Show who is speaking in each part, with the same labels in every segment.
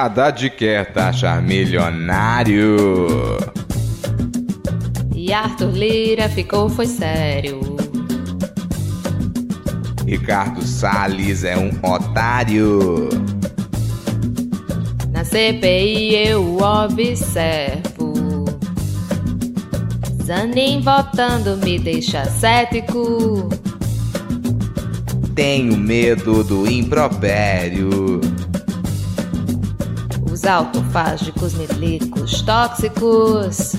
Speaker 1: Haddad quer taxar milionário.
Speaker 2: E Arthur Lira ficou foi sério.
Speaker 1: Ricardo Salles é um otário.
Speaker 2: Na CPI eu observo. Zanin votando me deixa cético.
Speaker 1: Tenho medo do impropério
Speaker 2: os autofágicos milicos tóxicos.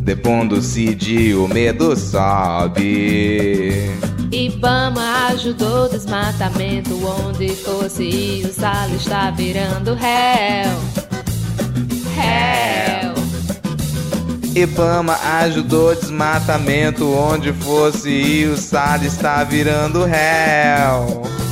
Speaker 1: Depondo-se de o medo sobe.
Speaker 2: Ibama ajudou o desmatamento onde fosse e o sal está virando réu. Réu.
Speaker 1: Ibama ajudou o desmatamento onde fosse e o sal está virando réu.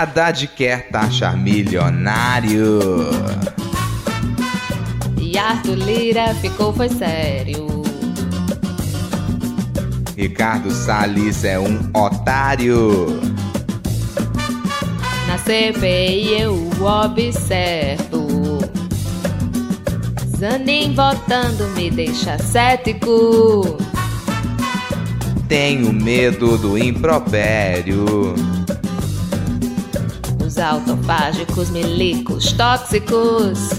Speaker 1: Haddad quer taxar milionário.
Speaker 2: E Arthur Lira ficou foi sério.
Speaker 1: Ricardo Salles é um otário.
Speaker 2: Na CPI eu observo. Zanin votando me deixa cético.
Speaker 1: Tenho medo do impropério
Speaker 2: autofágicos, milicos, tóxicos.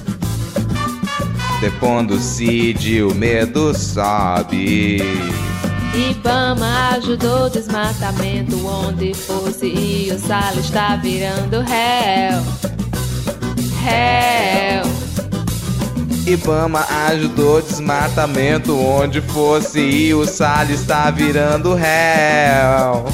Speaker 1: Depondo-se de o medo sobe.
Speaker 2: Ibama ajudou o desmatamento onde fosse e o sal está virando réu. Réu.
Speaker 1: Ibama ajudou o desmatamento onde fosse e o sal está virando réu.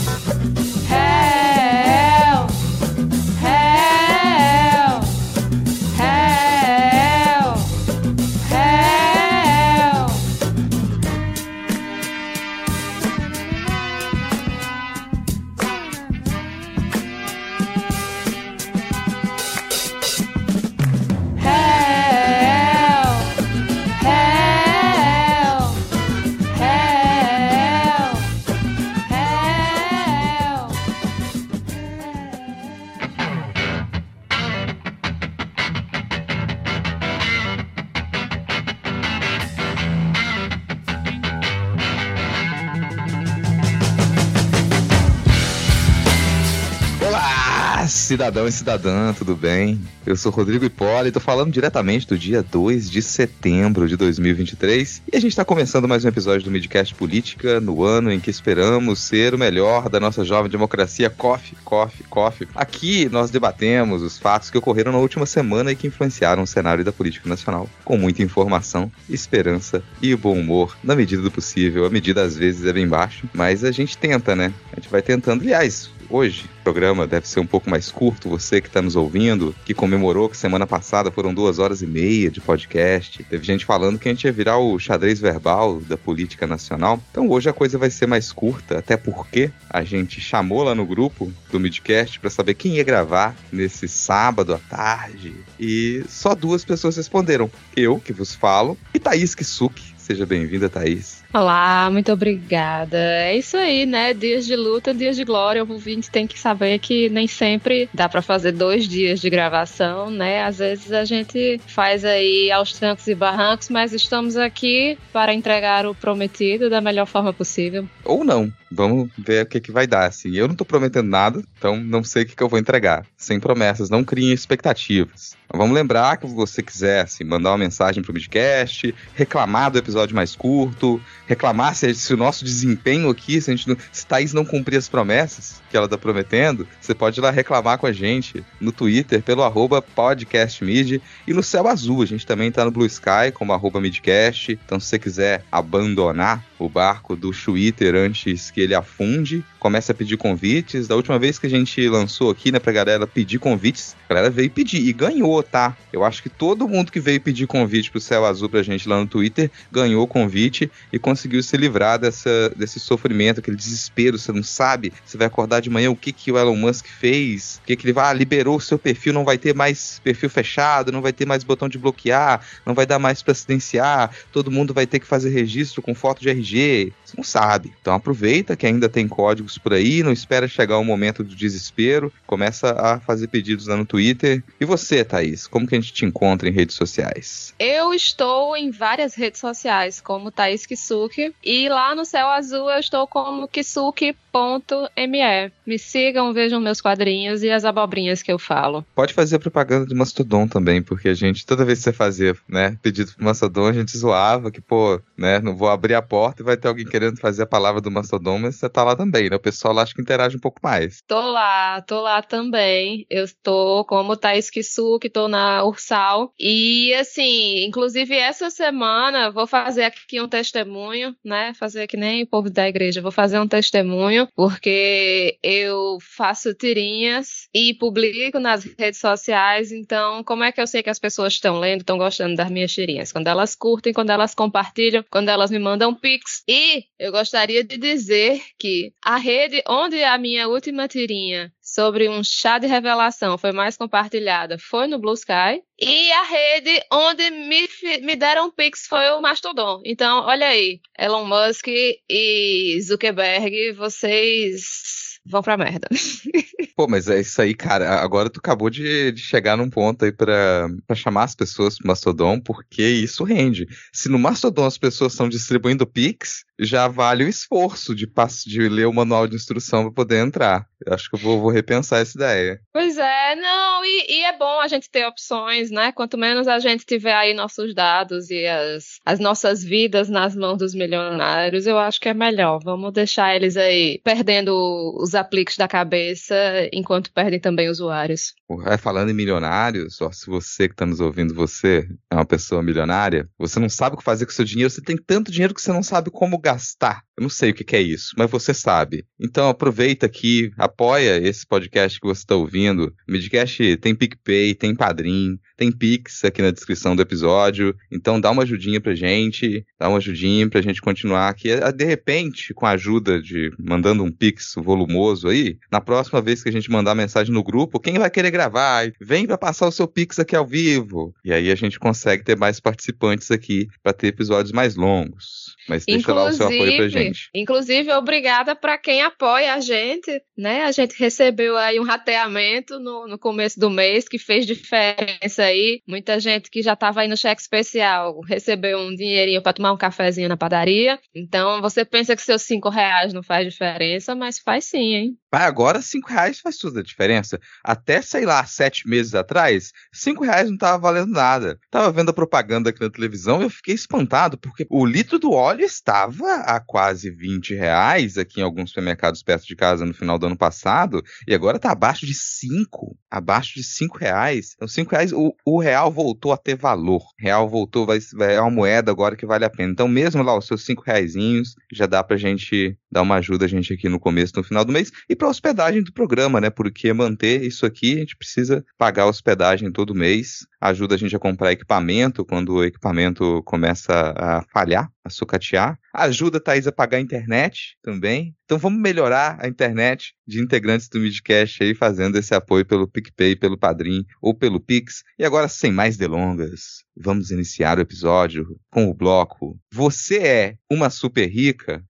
Speaker 1: Cidadão e cidadã, tudo bem? Eu sou Rodrigo Hipólito, falando diretamente do dia 2 de setembro de 2023 e a gente está começando mais um episódio do Midcast Política no ano em que esperamos ser o melhor da nossa jovem democracia. Coffee, coffee, coffee. Aqui nós debatemos os fatos que ocorreram na última semana e que influenciaram o cenário da política nacional, com muita informação, esperança e bom humor, na medida do possível. A medida às vezes é bem baixo, mas a gente tenta, né? A gente vai tentando. Aliás, hoje. O programa deve ser um pouco mais curto. Você que está nos ouvindo, que comemorou que semana passada foram duas horas e meia de podcast. Teve gente falando que a gente ia virar o xadrez verbal da política nacional. Então hoje a coisa vai ser mais curta, até porque a gente chamou lá no grupo do Midcast para saber quem ia gravar nesse sábado à tarde. E só duas pessoas responderam. Eu, que vos falo, e Thaís Kisuki. Seja bem-vinda, Thaís.
Speaker 3: Olá, muito obrigada. É isso aí, né? Dias de luta, dias de glória. O ouvinte tem que saber que nem sempre dá para fazer dois dias de gravação, né? Às vezes a gente faz aí aos trancos e barrancos, mas estamos aqui para entregar o prometido da melhor forma possível.
Speaker 1: Ou não. Vamos ver o que, que vai dar, assim. Eu não tô prometendo nada, então não sei o que, que eu vou entregar. Sem promessas, não criem expectativas. Vamos lembrar que se você quiser assim, mandar uma mensagem pro podcast, reclamar do episódio mais curto, reclamar se, se, o nosso desempenho aqui, se, a gente se Thaís não cumprir as promessas, ela tá prometendo, você pode ir lá reclamar com a gente no Twitter pelo arroba podcastmid e no Céu Azul. A gente também tá no Blue Sky como arroba midcast. Então se você quiser abandonar o barco do Twitter antes que ele afunde, comece a pedir convites. Da última vez que a gente lançou aqui, né, pra galera pedir convites, a galera veio pedir e ganhou, tá? Eu acho que todo mundo que veio pedir convite pro Céu Azul pra gente lá no Twitter ganhou o convite e conseguiu se livrar dessa, desse sofrimento, aquele desespero. Você não sabe, você vai acordar de manhã o que, que o Elon Musk fez, o que, que ele vai, ah, liberou o seu perfil, não vai ter mais perfil fechado, não vai ter mais botão de bloquear, não vai dar mais presidenciar, todo mundo vai ter que fazer registro com foto de RG. Você não sabe. Então aproveita que ainda tem códigos por aí, não espera chegar o momento do desespero, começa a fazer pedidos lá no Twitter. E você, Thaís, como que a gente te encontra em redes sociais?
Speaker 3: Eu estou em várias redes sociais, como Thaís Kisuke, e lá no Céu Azul eu estou como Kisuke me. Sigam, vejam meus quadrinhos e as abobrinhas que eu falo.
Speaker 1: Pode fazer propaganda de Mastodon também, porque a gente, toda vez que você fazia, né, pedido pro Mastodon, a gente zoava que, pô, né, não vou abrir a porta e vai ter alguém querendo fazer a palavra do Mastodon, mas você tá lá também, né? O pessoal lá acho que interage um pouco mais.
Speaker 3: Tô lá, tô lá também. Eu estou como Thaís Kisuke, tô na Ursal. E, assim, inclusive essa semana, vou fazer aqui um testemunho, né? Fazer que nem o povo da igreja, vou fazer um testemunho porque eu faço tirinhas e publico nas redes sociais, então como é que eu sei que as pessoas estão lendo, estão gostando das minhas tirinhas? Quando elas curtem, quando elas compartilham, quando elas me mandam pics. E eu gostaria de dizer que a rede onde a minha última tirinha sobre um chá de revelação foi mais compartilhada foi no Blue Sky. E a rede onde me, me deram Pix foi o Mastodon. Então, olha aí, Elon Musk e Zuckerberg, vocês vão pra merda.
Speaker 1: Pô, mas é isso aí, cara. Agora tu acabou de, de chegar num ponto aí pra chamar as pessoas pro Mastodon, porque isso rende. Se no Mastodon as pessoas estão distribuindo Pix, já vale o esforço de, de ler o manual de instrução para poder entrar. Eu acho que eu vou, vou, repensar essa ideia.
Speaker 3: Pois é, não, e, e, é bom a gente ter opções, né? Quanto menos a gente tiver aí nossos dados e as, as nossas vidas nas mãos dos milionários, eu acho que é melhor. Vamos deixar eles aí perdendo os apliques da cabeça enquanto perdem também usuários.
Speaker 1: É, falando em milionários, se você que está nos ouvindo, você é uma pessoa milionária, você não sabe o que fazer com seu dinheiro, você tem tanto dinheiro que você não sabe como gastar. Eu não sei o que, que é isso, mas você sabe. Então aproveita aqui, apoia esse podcast que você está ouvindo. O Midcast tem PicPay, tem Padrim, tem Pix aqui na descrição do episódio. Então dá uma ajudinha pra gente, dá uma ajudinha pra gente continuar aqui. De repente, com a ajuda de mandando um Pix volumoso aí, na próxima vez que a gente mandar mensagem no grupo, quem vai querer gravar? Vem para passar o seu Pix aqui ao vivo. E aí a gente consegue ter mais participantes aqui para ter episódios mais longos. Mas deixa inclusive, lá o seu apoio pra gente.
Speaker 3: Inclusive, obrigada para quem apoia a gente, né? A gente recebeu aí um rateamento no, no começo do mês que fez diferença aí. Muita gente que já estava aí no cheque especial recebeu um dinheirinho para tomar um cafezinho na padaria. Então, você pensa que seus cinco reais não faz diferença, mas faz sim, hein?
Speaker 1: Agora, cinco reais faz toda a diferença. Até, sei lá, sete meses atrás, cinco reais não tava valendo nada. Tava vendo a propaganda aqui na televisão e eu fiquei espantado, porque o litro do óleo estava a quase 20 reais aqui em alguns supermercados perto de casa no final do ano passado, e agora tá abaixo de cinco. Abaixo de cinco reais. Então, cinco reais, o, o real voltou a ter valor. Real voltou, vai, vai é uma moeda agora que vale a pena. Então, mesmo lá, os seus cinco reaisinhos, já dá pra gente dar uma ajuda a gente aqui no começo, no final do mês. E para hospedagem do programa, né? Porque manter isso aqui, a gente precisa pagar a hospedagem todo mês. Ajuda a gente a comprar equipamento quando o equipamento começa a falhar, a sucatear. Ajuda a Thaís a pagar a internet também. Então vamos melhorar a internet de integrantes do Midcast aí, fazendo esse apoio pelo PicPay, pelo Padrim ou pelo Pix. E agora, sem mais delongas, vamos iniciar o episódio com o bloco Você é uma super rica?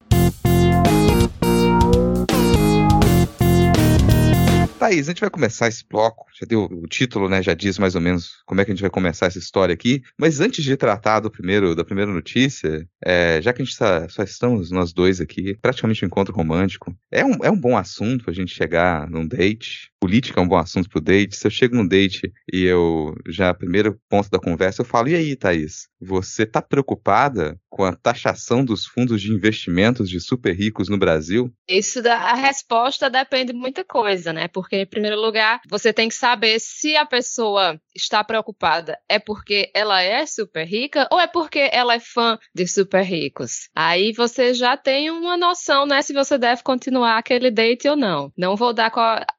Speaker 1: Thaís, a gente vai começar esse bloco, já deu o título, né? Já diz mais ou menos como é que a gente vai começar essa história aqui. Mas antes de tratar do primeiro, da primeira notícia, é, já que a gente tá, só estamos nós dois aqui, praticamente um encontro romântico, é um, é um bom assunto a gente chegar num date política é um bom assunto pro date. Se eu chego num date e eu já, primeiro ponto da conversa, eu falo: e aí, Thaís? Você tá preocupada com a taxação dos fundos de investimentos de super ricos no Brasil?
Speaker 3: Isso da a resposta depende de muita coisa, né? Porque, em primeiro lugar, você tem que saber se a pessoa está preocupada é porque ela é super rica ou é porque ela é fã de super ricos. Aí você já tem uma noção, né, se você deve continuar aquele date ou não. Não vou dar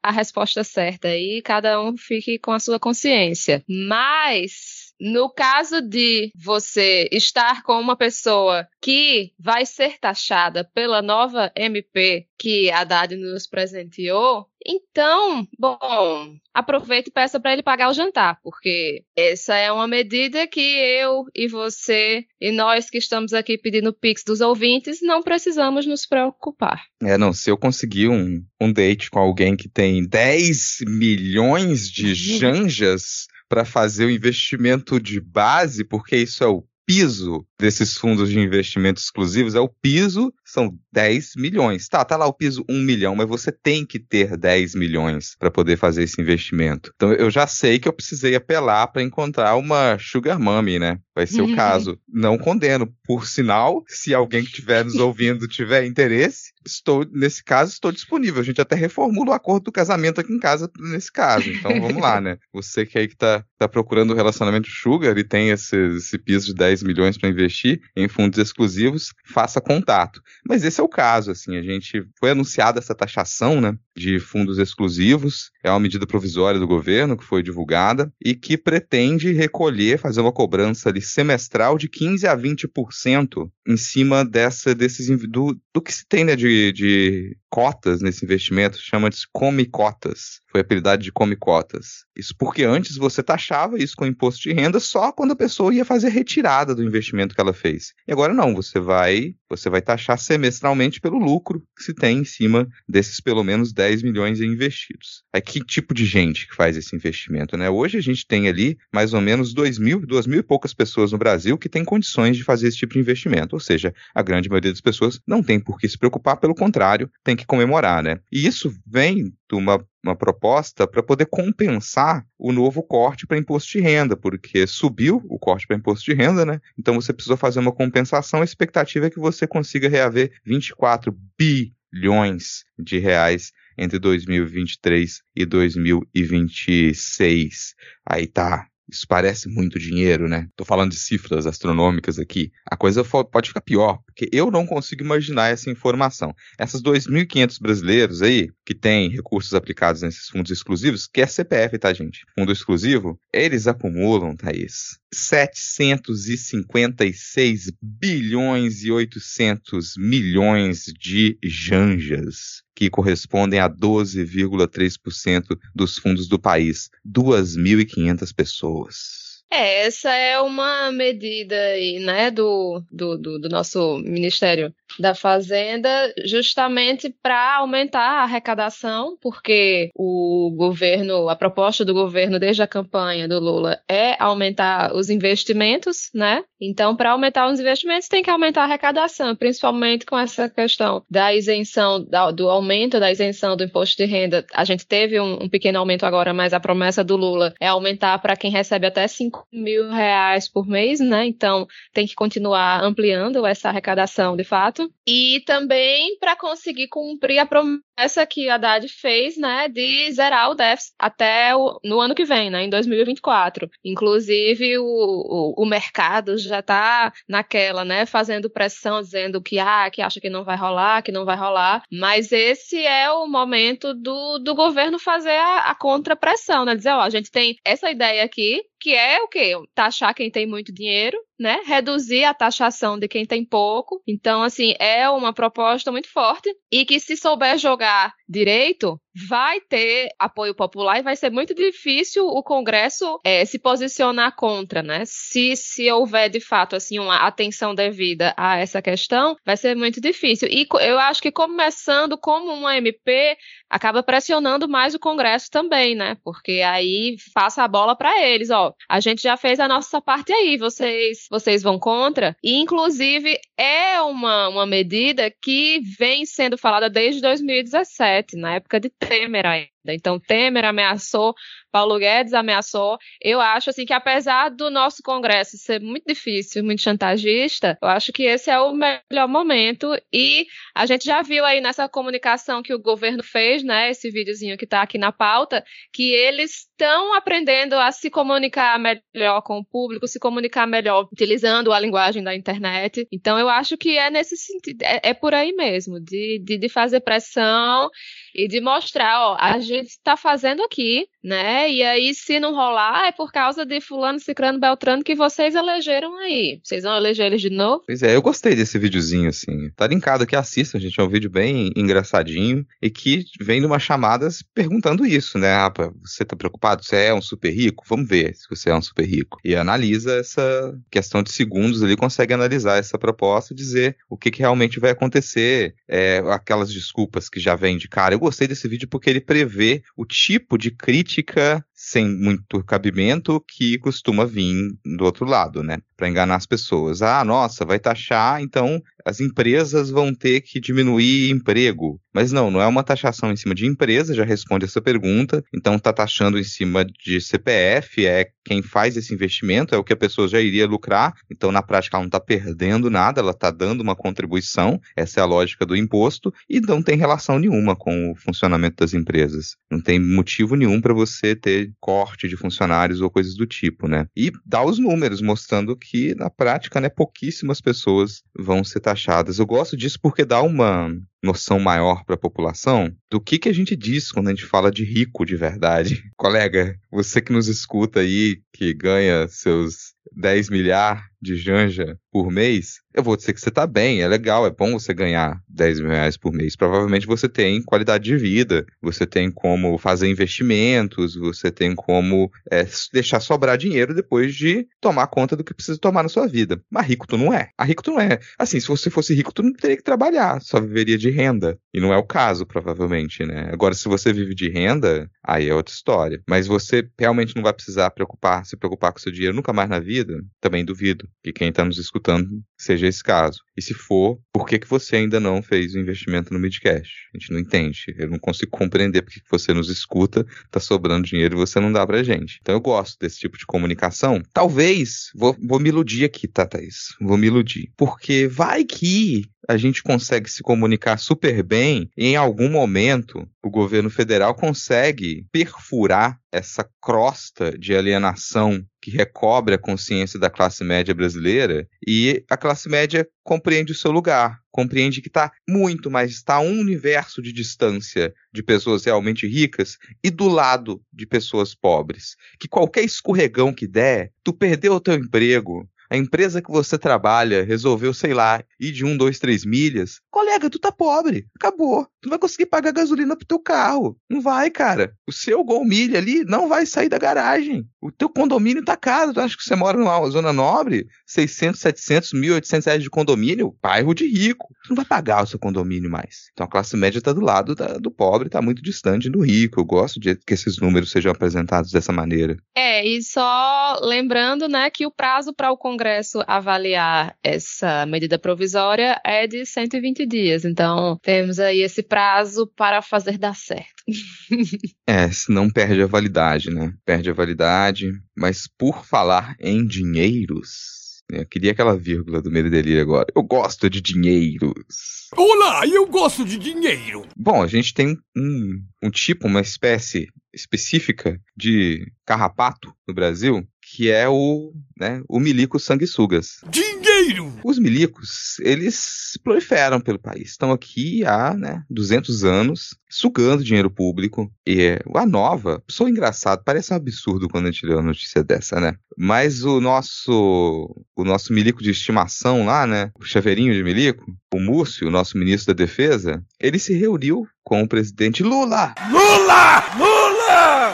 Speaker 3: a resposta certa aí, cada um fique com a sua consciência. Mas no caso de você estar com uma pessoa que vai ser taxada pela nova MP que a Haddad nos presenteou, então, bom, aproveite e peça para ele pagar o jantar, porque essa é uma medida que eu e você e nós que estamos aqui pedindo pix dos ouvintes não precisamos nos preocupar.
Speaker 1: É, não, se eu conseguir um, um date com alguém que tem 10 milhões de janjas para fazer o investimento de base, porque isso é o piso desses fundos de investimento exclusivos é o piso, são 10 milhões. Tá, tá lá o piso 1 milhão, mas você tem que ter 10 milhões para poder fazer esse investimento. Então eu já sei que eu precisei apelar para encontrar uma sugar mommy, né? Vai ser o caso. Não condeno. Por sinal, se alguém que estiver nos ouvindo tiver interesse, estou nesse caso estou disponível. A gente até reformula o acordo do casamento aqui em casa nesse caso. Então vamos lá, né? Você que aí que tá, tá procurando o um relacionamento sugar e tem esse, esse piso de 10 milhões para investir em fundos exclusivos, faça contato. Mas esse é o caso, assim, a gente foi anunciada essa taxação, né, de fundos exclusivos, é uma medida provisória do governo que foi divulgada e que pretende recolher, fazer uma cobrança ali semestral de 15 a 20% em cima dessa desses do, do que se tem né, de, de cotas nesse investimento, chama de come cotas. Foi apelidado de come cotas. Isso porque antes você taxava isso com imposto de renda só quando a pessoa ia fazer retirada do investimento que ela fez. E agora não, você vai, você vai taxar semestralmente pelo lucro que se tem em cima desses pelo menos 10 milhões investidos. Aí que tipo de gente que faz esse investimento, né? Hoje a gente tem ali mais ou menos 2 mil, 2 mil e poucas pessoas no Brasil que têm condições de fazer esse tipo de investimento. Ou seja, a grande maioria das pessoas não tem por que se preocupar, pelo contrário, tem que comemorar, né? E isso vem de uma, uma proposta para poder compensar o novo corte para imposto de renda, porque subiu o corte para imposto de renda, né? Então você precisou fazer uma compensação. A expectativa é que você consiga reaver 24 bilhões de reais entre 2023 e 2026. Aí tá isso parece muito dinheiro, né? Tô falando de cifras astronômicas aqui. A coisa pode ficar pior, porque eu não consigo imaginar essa informação. Essas 2.500 brasileiros aí, que têm recursos aplicados nesses fundos exclusivos, que é CPF, tá, gente? Fundo exclusivo, eles acumulam, Thaís, 756 bilhões e 800 milhões de janjas que correspondem a 12,3% dos fundos do país, 2.500 pessoas.
Speaker 3: É, essa é uma medida aí, né, do, do, do, do nosso Ministério da Fazenda, justamente para aumentar a arrecadação, porque o governo, a proposta do governo desde a campanha do Lula é aumentar os investimentos, né? Então, para aumentar os investimentos, tem que aumentar a arrecadação, principalmente com essa questão da isenção, do aumento da isenção do imposto de renda. A gente teve um, um pequeno aumento agora, mas a promessa do Lula é aumentar para quem recebe até 5 mil reais por mês, né? Então tem que continuar ampliando essa arrecadação de fato. E também para conseguir cumprir a promessa que a Haddad fez, né, de zerar o déficit até o, no ano que vem, né, em 2024. Inclusive o, o, o mercado já está naquela, né, fazendo pressão, dizendo que, ah, que acha que não vai rolar, que não vai rolar. Mas esse é o momento do, do governo fazer a, a contrapressão, né, dizer, ó, a gente tem essa ideia aqui, que é o quê? Taxar quem tem muito dinheiro, né? Reduzir a taxação de quem tem pouco. Então, assim, é uma proposta muito forte e que se souber jogar direito, vai ter apoio popular e vai ser muito difícil o Congresso é, se posicionar contra, né? Se, se houver de fato assim uma atenção devida a essa questão, vai ser muito difícil. E eu acho que começando como uma MP acaba pressionando mais o Congresso também, né? Porque aí passa a bola para eles, ó. A gente já fez a nossa parte aí, vocês vocês vão contra. E inclusive é uma, uma medida que vem sendo falada desde 2017, na época de Temer ainda. Então, Temer ameaçou, Paulo Guedes ameaçou. Eu acho assim que apesar do nosso Congresso ser muito difícil, muito chantagista, eu acho que esse é o melhor momento e a gente já viu aí nessa comunicação que o governo fez, né, esse videozinho que está aqui na pauta, que eles estão aprendendo a se comunicar melhor com o público, se comunicar melhor utilizando a linguagem da internet. Então, eu acho que é nesse sentido, é, é por aí mesmo, de, de, de fazer pressão e de mostrar, ó, a gente está fazendo aqui, né? E aí, se não rolar, é por causa de fulano, cicrano, beltrano que vocês elegeram aí. Vocês vão eleger eles de novo?
Speaker 1: Pois é, eu gostei desse videozinho, assim. Tá linkado aqui, assista, gente. É um vídeo bem engraçadinho e que vem numa chamadas perguntando isso, né? Ah, você tá preocupado? Você é um super rico? Vamos ver se você é um super rico. E analisa essa questão de segundos ali, consegue analisar essa proposta e dizer o que, que realmente vai acontecer. É, aquelas desculpas que já vem de cara. Eu gostei desse vídeo porque ele prevê o tipo de crítica sem muito cabimento que costuma vir do outro lado, né? Para enganar as pessoas. Ah, nossa, vai taxar, então as empresas vão ter que diminuir emprego. Mas não, não é uma taxação em cima de empresa, já responde essa pergunta. Então está taxando em cima de CPF, é quem faz esse investimento, é o que a pessoa já iria lucrar. Então, na prática, ela não está perdendo nada, ela está dando uma contribuição. Essa é a lógica do imposto, e não tem relação nenhuma com o funcionamento das empresas. Não tem motivo nenhum para você ter corte de funcionários ou coisas do tipo, né? E dá os números mostrando que, na prática, né, pouquíssimas pessoas vão ser taxadas. Eu gosto disso porque dá uma noção maior para a população do que, que a gente diz quando a gente fala de rico de verdade. Colega, você que nos escuta aí, que ganha seus 10 milhares de janja por mês, eu vou dizer que você está bem, é legal, é bom você ganhar 10 mil reais por mês. Provavelmente você tem qualidade de vida, você tem como fazer investimentos, você tem como é, deixar sobrar dinheiro depois de tomar conta do que precisa tomar na sua vida. Mas rico tu não é. A rico tu não é. Assim, se você fosse rico, tu não teria que trabalhar, só viveria de renda. E não é o caso, provavelmente, né? Agora, se você vive de renda, aí é outra história. Mas você realmente não vai precisar preocupar, se preocupar com seu dinheiro nunca mais na vida? Também duvido que quem está nos escutando seja esse caso. E se for, por que, que você ainda não fez o investimento no Midcast? A gente não entende. Eu não consigo compreender porque que você nos escuta, tá sobrando dinheiro e você não dá pra gente. Então eu gosto desse tipo de comunicação. Talvez, vou, vou me iludir aqui, tá, Thaís? Vou me iludir. Porque vai que a gente consegue se comunicar super bem e em algum momento o governo federal consegue perfurar essa crosta de alienação que recobre a consciência da classe média brasileira e a classe média compreende o seu lugar, compreende que está muito, mas está a um universo de distância de pessoas realmente ricas e do lado de pessoas pobres. Que qualquer escorregão que der, tu perdeu o teu emprego, a empresa que você trabalha resolveu, sei lá, ir de um, dois, três milhas, colega, tu tá pobre. Acabou. Tu não vai conseguir pagar gasolina pro teu carro. Não vai, cara. O seu Gol Milha ali não vai sair da garagem. O teu condomínio tá caro. Tu acha que você mora numa zona nobre? 600, 700, 1.800 reais de condomínio? Bairro de rico. Tu não vai pagar o seu condomínio mais. Então a classe média tá do lado da, do pobre, tá muito distante do rico. Eu gosto de que esses números sejam apresentados dessa maneira.
Speaker 3: É, e só lembrando, né, que o prazo para o Congresso avaliar essa medida provisória é de 120 dias. Então, temos aí esse prazo para fazer dar certo.
Speaker 1: é, senão perde a validade, né? Perde a validade. Mas por falar em dinheiros. Eu queria aquela vírgula do Medo Delírio agora. Eu gosto de dinheiros.
Speaker 4: Olá, eu gosto de dinheiro.
Speaker 1: Bom, a gente tem um, um tipo, uma espécie específica de carrapato no Brasil que é o, né, o milico sanguessugas.
Speaker 4: Dinheiro!
Speaker 1: Os milicos, eles proliferam pelo país. Estão aqui há né, 200 anos, sugando dinheiro público. E a nova, sou engraçado, parece um absurdo quando a gente lê uma notícia dessa, né? Mas o nosso, o nosso milico de estimação lá, né, o chaveirinho de milico, o Múrcio, o nosso ministro da Defesa, ele se reuniu com o presidente Lula.
Speaker 4: Lula! Lula!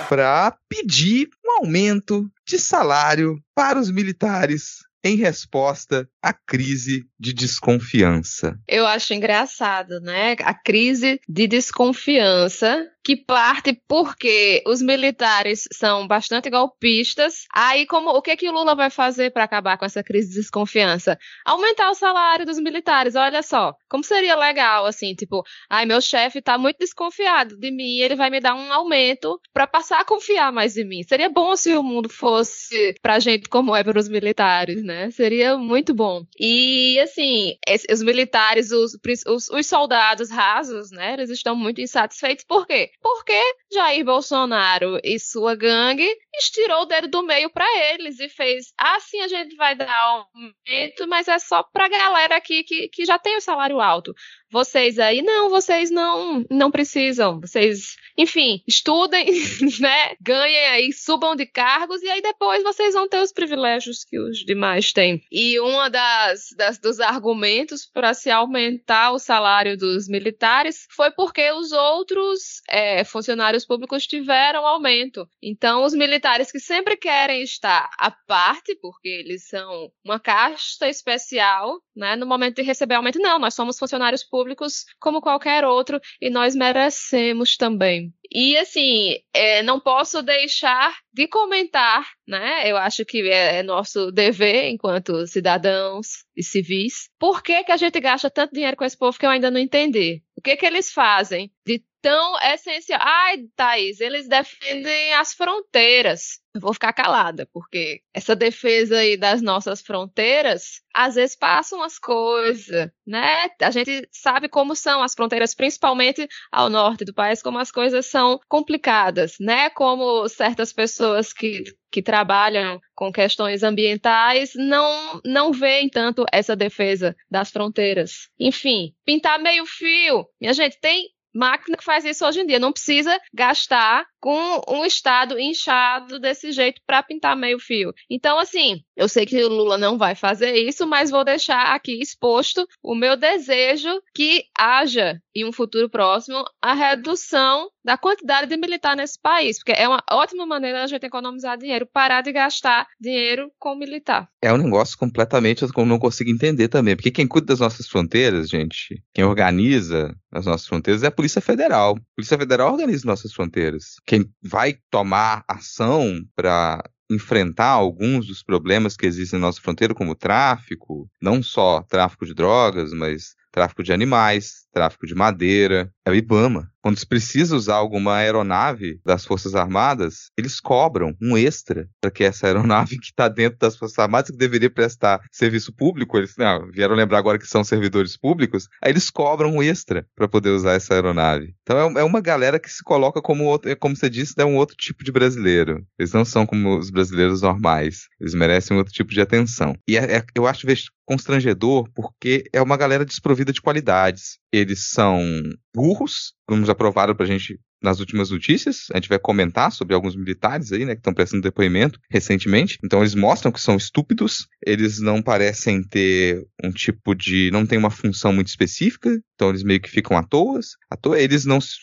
Speaker 1: Para pedir um aumento de salário para os militares em resposta a crise de desconfiança.
Speaker 3: Eu acho engraçado, né? A crise de desconfiança que parte porque os militares são bastante golpistas. Aí, como o que que o Lula vai fazer para acabar com essa crise de desconfiança? Aumentar o salário dos militares. Olha só, como seria legal assim, tipo, ai, meu chefe tá muito desconfiado de mim, ele vai me dar um aumento para passar a confiar mais em mim. Seria bom se o mundo fosse pra gente como é para os militares, né? Seria muito bom. E assim, os militares, os, os, os soldados rasos, né? Eles estão muito insatisfeitos. Por quê? Porque Jair Bolsonaro e sua gangue estirou o dedo do meio para eles e fez assim a gente vai dar aumento, mas é só para galera aqui que, que já tem o salário alto. Vocês aí, não, vocês não não precisam. Vocês, enfim, estudem, né? Ganhem aí, subam de cargos e aí depois vocês vão ter os privilégios que os demais têm. E uma das, das dos argumentos para se aumentar o salário dos militares foi porque os outros é, funcionários públicos tiveram aumento. Então, os militares que sempre querem estar à parte, porque eles são uma casta especial, né? No momento de receber aumento, não, nós somos funcionários públicos públicos como qualquer outro e nós merecemos também. E assim, é, não posso deixar de comentar, né? Eu acho que é, é, nosso dever enquanto cidadãos e civis. Por que, que a gente gasta tanto dinheiro com esse povo que eu ainda não entendi? O que que eles fazem de tão essencial? Ai, Thaís, eles defendem as fronteiras. Eu vou ficar calada, porque essa defesa aí das nossas fronteiras, às vezes passam as coisas, né? A gente sabe como são as fronteiras, principalmente ao norte do país, como as coisas são complicadas, né? Como certas pessoas que, que trabalham com questões ambientais não, não veem tanto essa defesa das fronteiras. Enfim, pintar meio fio. Minha gente, tem máquina que faz isso hoje em dia. Não precisa gastar com um estado inchado desse jeito para pintar meio fio. Então, assim, eu sei que o Lula não vai fazer isso, mas vou deixar aqui exposto o meu desejo que haja em um futuro próximo a redução da quantidade de militar nesse país, porque é uma ótima maneira da gente economizar dinheiro, parar de gastar dinheiro com militar.
Speaker 1: É um negócio completamente eu não consigo entender também, porque quem cuida das nossas fronteiras, gente, quem organiza as nossas fronteiras é a Polícia Federal. A Polícia Federal organiza nossas fronteiras. Quem vai tomar ação para enfrentar alguns dos problemas que existem na nossa fronteira, como tráfico, não só tráfico de drogas, mas tráfico de animais, tráfico de madeira, é o IBAMA. Quando se precisa usar alguma aeronave das Forças Armadas, eles cobram um extra para que essa aeronave que está dentro das Forças Armadas, que deveria prestar serviço público, eles não, vieram lembrar agora que são servidores públicos, aí eles cobram um extra para poder usar essa aeronave. Então é, é, uma galera que se coloca como, outro, é como você disse, é um outro tipo de brasileiro. Eles não são como os brasileiros normais. Eles merecem outro tipo de atenção. E é, é, eu acho constrangedor porque é uma galera desprovida de qualidades. Eles são burros, como já provaram pra gente nas últimas notícias. A gente vai comentar sobre alguns militares aí, né, que estão prestando depoimento recentemente. Então eles mostram que são estúpidos, eles não parecem ter um tipo de. não tem uma função muito específica, então eles meio que ficam à toa. À toa. Eles não se,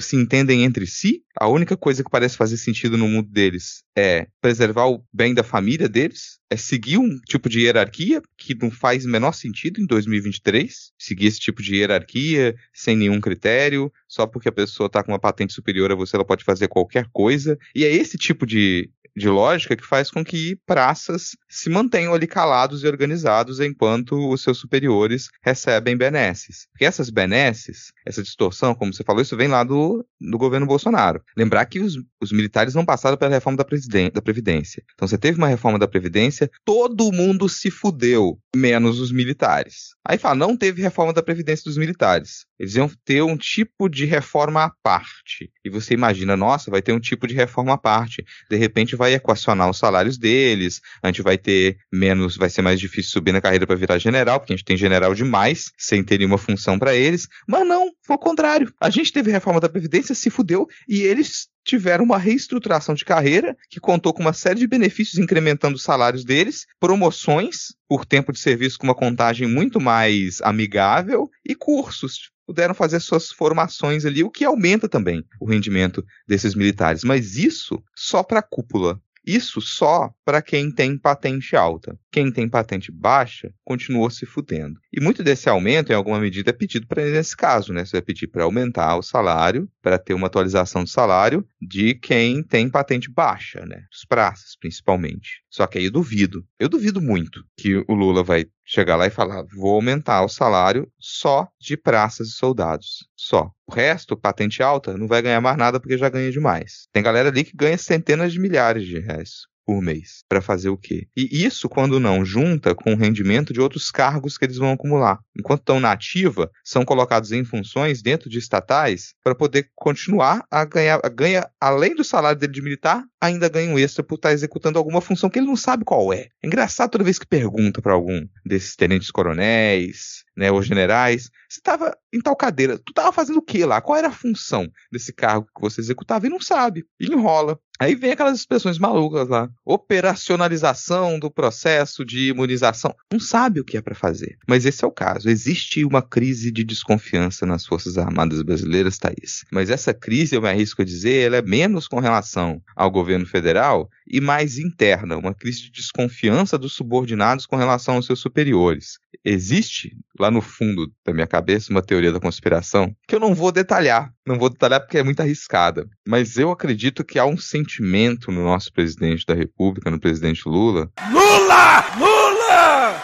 Speaker 1: se entendem entre si. A única coisa que parece fazer sentido no mundo deles é preservar o bem da família deles, é seguir um tipo de hierarquia que não faz menor sentido em 2023, seguir esse tipo de hierarquia sem nenhum critério, só porque a pessoa está com uma patente superior a você, ela pode fazer qualquer coisa. E é esse tipo de, de lógica que faz com que praças se mantenham ali calados e organizados enquanto os seus superiores recebem benesses. Porque essas benesses, essa distorção, como você falou, isso vem lá do, do governo Bolsonaro. Lembrar que os, os militares não passaram pela reforma da, da Previdência. Então você teve uma reforma da Previdência, todo mundo se fudeu, menos os militares. Aí fala, não teve reforma da Previdência dos militares. Eles iam ter um tipo de reforma à parte. E você imagina, nossa, vai ter um tipo de reforma à parte. De repente vai equacionar os salários deles, a gente vai ter menos, vai ser mais difícil subir na carreira para virar general, porque a gente tem general demais, sem ter nenhuma função para eles. Mas não, foi o contrário. A gente teve reforma da Previdência, se fudeu, e eles tiveram uma reestruturação de carreira que contou com uma série de benefícios incrementando os salários deles, promoções por tempo de serviço com uma contagem muito mais amigável e cursos puderam fazer suas formações ali, o que aumenta também o rendimento desses militares. Mas isso só para a cúpula. Isso só para quem tem patente alta. Quem tem patente baixa continuou se fudendo. E muito desse aumento, em alguma medida, é pedido para nesse caso, né? Você vai pedir para aumentar o salário, para ter uma atualização do salário de quem tem patente baixa, né? Dos praças, principalmente. Só que aí eu duvido, eu duvido muito que o Lula vai chegar lá e falar: vou aumentar o salário só de praças e soldados. Só. O resto, patente alta, não vai ganhar mais nada porque já ganha demais. Tem galera ali que ganha centenas de milhares de reais por mês. Para fazer o quê? E isso, quando não junta com o rendimento de outros cargos que eles vão acumular. Enquanto estão na ativa, são colocados em funções dentro de estatais para poder continuar a ganhar, a ganha, além do salário dele de militar, ainda ganha um extra por estar tá executando alguma função que ele não sabe qual é. É engraçado toda vez que pergunta para algum desses tenentes coronéis, né, ou generais, você estava em tal cadeira, tu estava fazendo o que lá? Qual era a função desse cargo que você executava e não sabe, e enrola. Aí vem aquelas expressões malucas lá. Operacionalização do processo de imunização. Não sabe o que é para fazer. Mas esse é o caso. Existe uma crise de desconfiança nas Forças Armadas brasileiras, Thaís. Mas essa crise, eu me arrisco a dizer, ela é menos com relação ao governo federal e mais interna. Uma crise de desconfiança dos subordinados com relação aos seus superiores. Existe, lá no fundo da minha cabeça, uma teoria da conspiração que eu não vou detalhar. Não vou detalhar porque é muito arriscada. Mas eu acredito que há um sentimento no nosso presidente da República, no presidente Lula.
Speaker 4: Lula! Lula!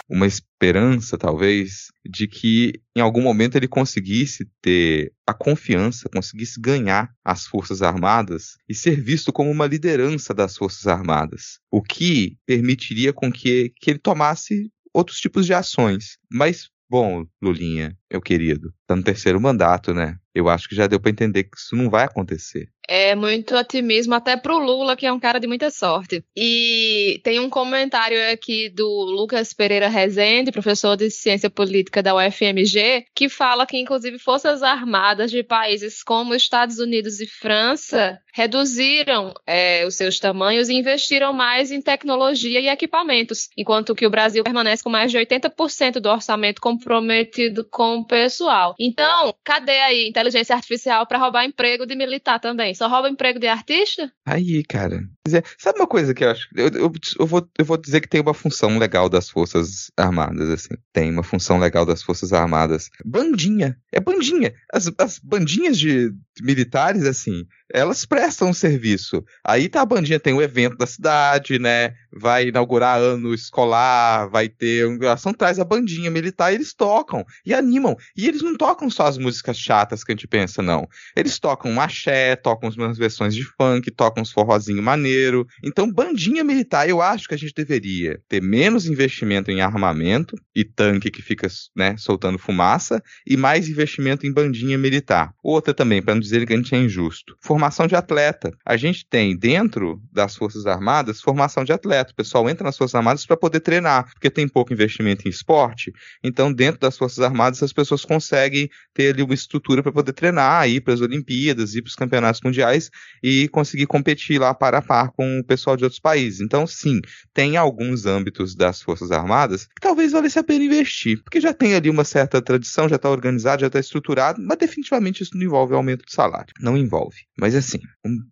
Speaker 1: Uma esperança, talvez, de que em algum momento ele conseguisse ter a confiança, conseguisse ganhar as Forças Armadas e ser visto como uma liderança das Forças Armadas. O que permitiria com que, que ele tomasse outros tipos de ações. Mas Bom, Lulinha, meu querido, tá no terceiro mandato, né? Eu acho que já deu para entender que isso não vai acontecer.
Speaker 3: É muito otimismo até pro Lula, que é um cara de muita sorte. E tem um comentário aqui do Lucas Pereira Rezende, professor de Ciência Política da UFMG, que fala que inclusive forças armadas de países como Estados Unidos e França reduziram é, os seus tamanhos e investiram mais em tecnologia e equipamentos, enquanto que o Brasil permanece com mais de 80% do orçamento comprometido com o pessoal. Então, cadê aí inteligência artificial para roubar emprego de militar também? Só rouba emprego de artista?
Speaker 1: Aí, cara. Sabe uma coisa que eu acho? Eu, eu, eu, vou, eu vou dizer que tem uma função legal das Forças Armadas, assim. Tem uma função legal das Forças Armadas. Bandinha. É bandinha. As, as bandinhas de militares, assim, elas prestam serviço. Aí tá a bandinha, tem o evento da cidade, né? Vai inaugurar ano escolar, vai ter ação, traz a bandinha militar e eles tocam e animam. E eles não tocam só as músicas chatas que a gente pensa, não. Eles tocam axé, tocam umas versões de funk, tocam uns forrozinho maneiro. Então, bandinha militar, eu acho que a gente deveria ter menos investimento em armamento e tanque que fica, né, soltando fumaça e mais investimento em bandinha militar. Outra também, para não dizer que a gente é injusto formação de atleta. A gente tem dentro das Forças Armadas formação de atleta. O pessoal entra nas Forças Armadas para poder treinar, porque tem pouco investimento em esporte. Então, dentro das Forças Armadas, as pessoas conseguem ter ali uma estrutura para poder treinar, ir para as Olimpíadas, ir para os campeonatos mundiais e conseguir competir lá para a par com o pessoal de outros países. Então, sim, tem alguns âmbitos das Forças Armadas que talvez valesse a pena investir, porque já tem ali uma certa tradição, já está organizado, já está estruturado, mas definitivamente isso não envolve aumento de salário. Não envolve. Mas assim,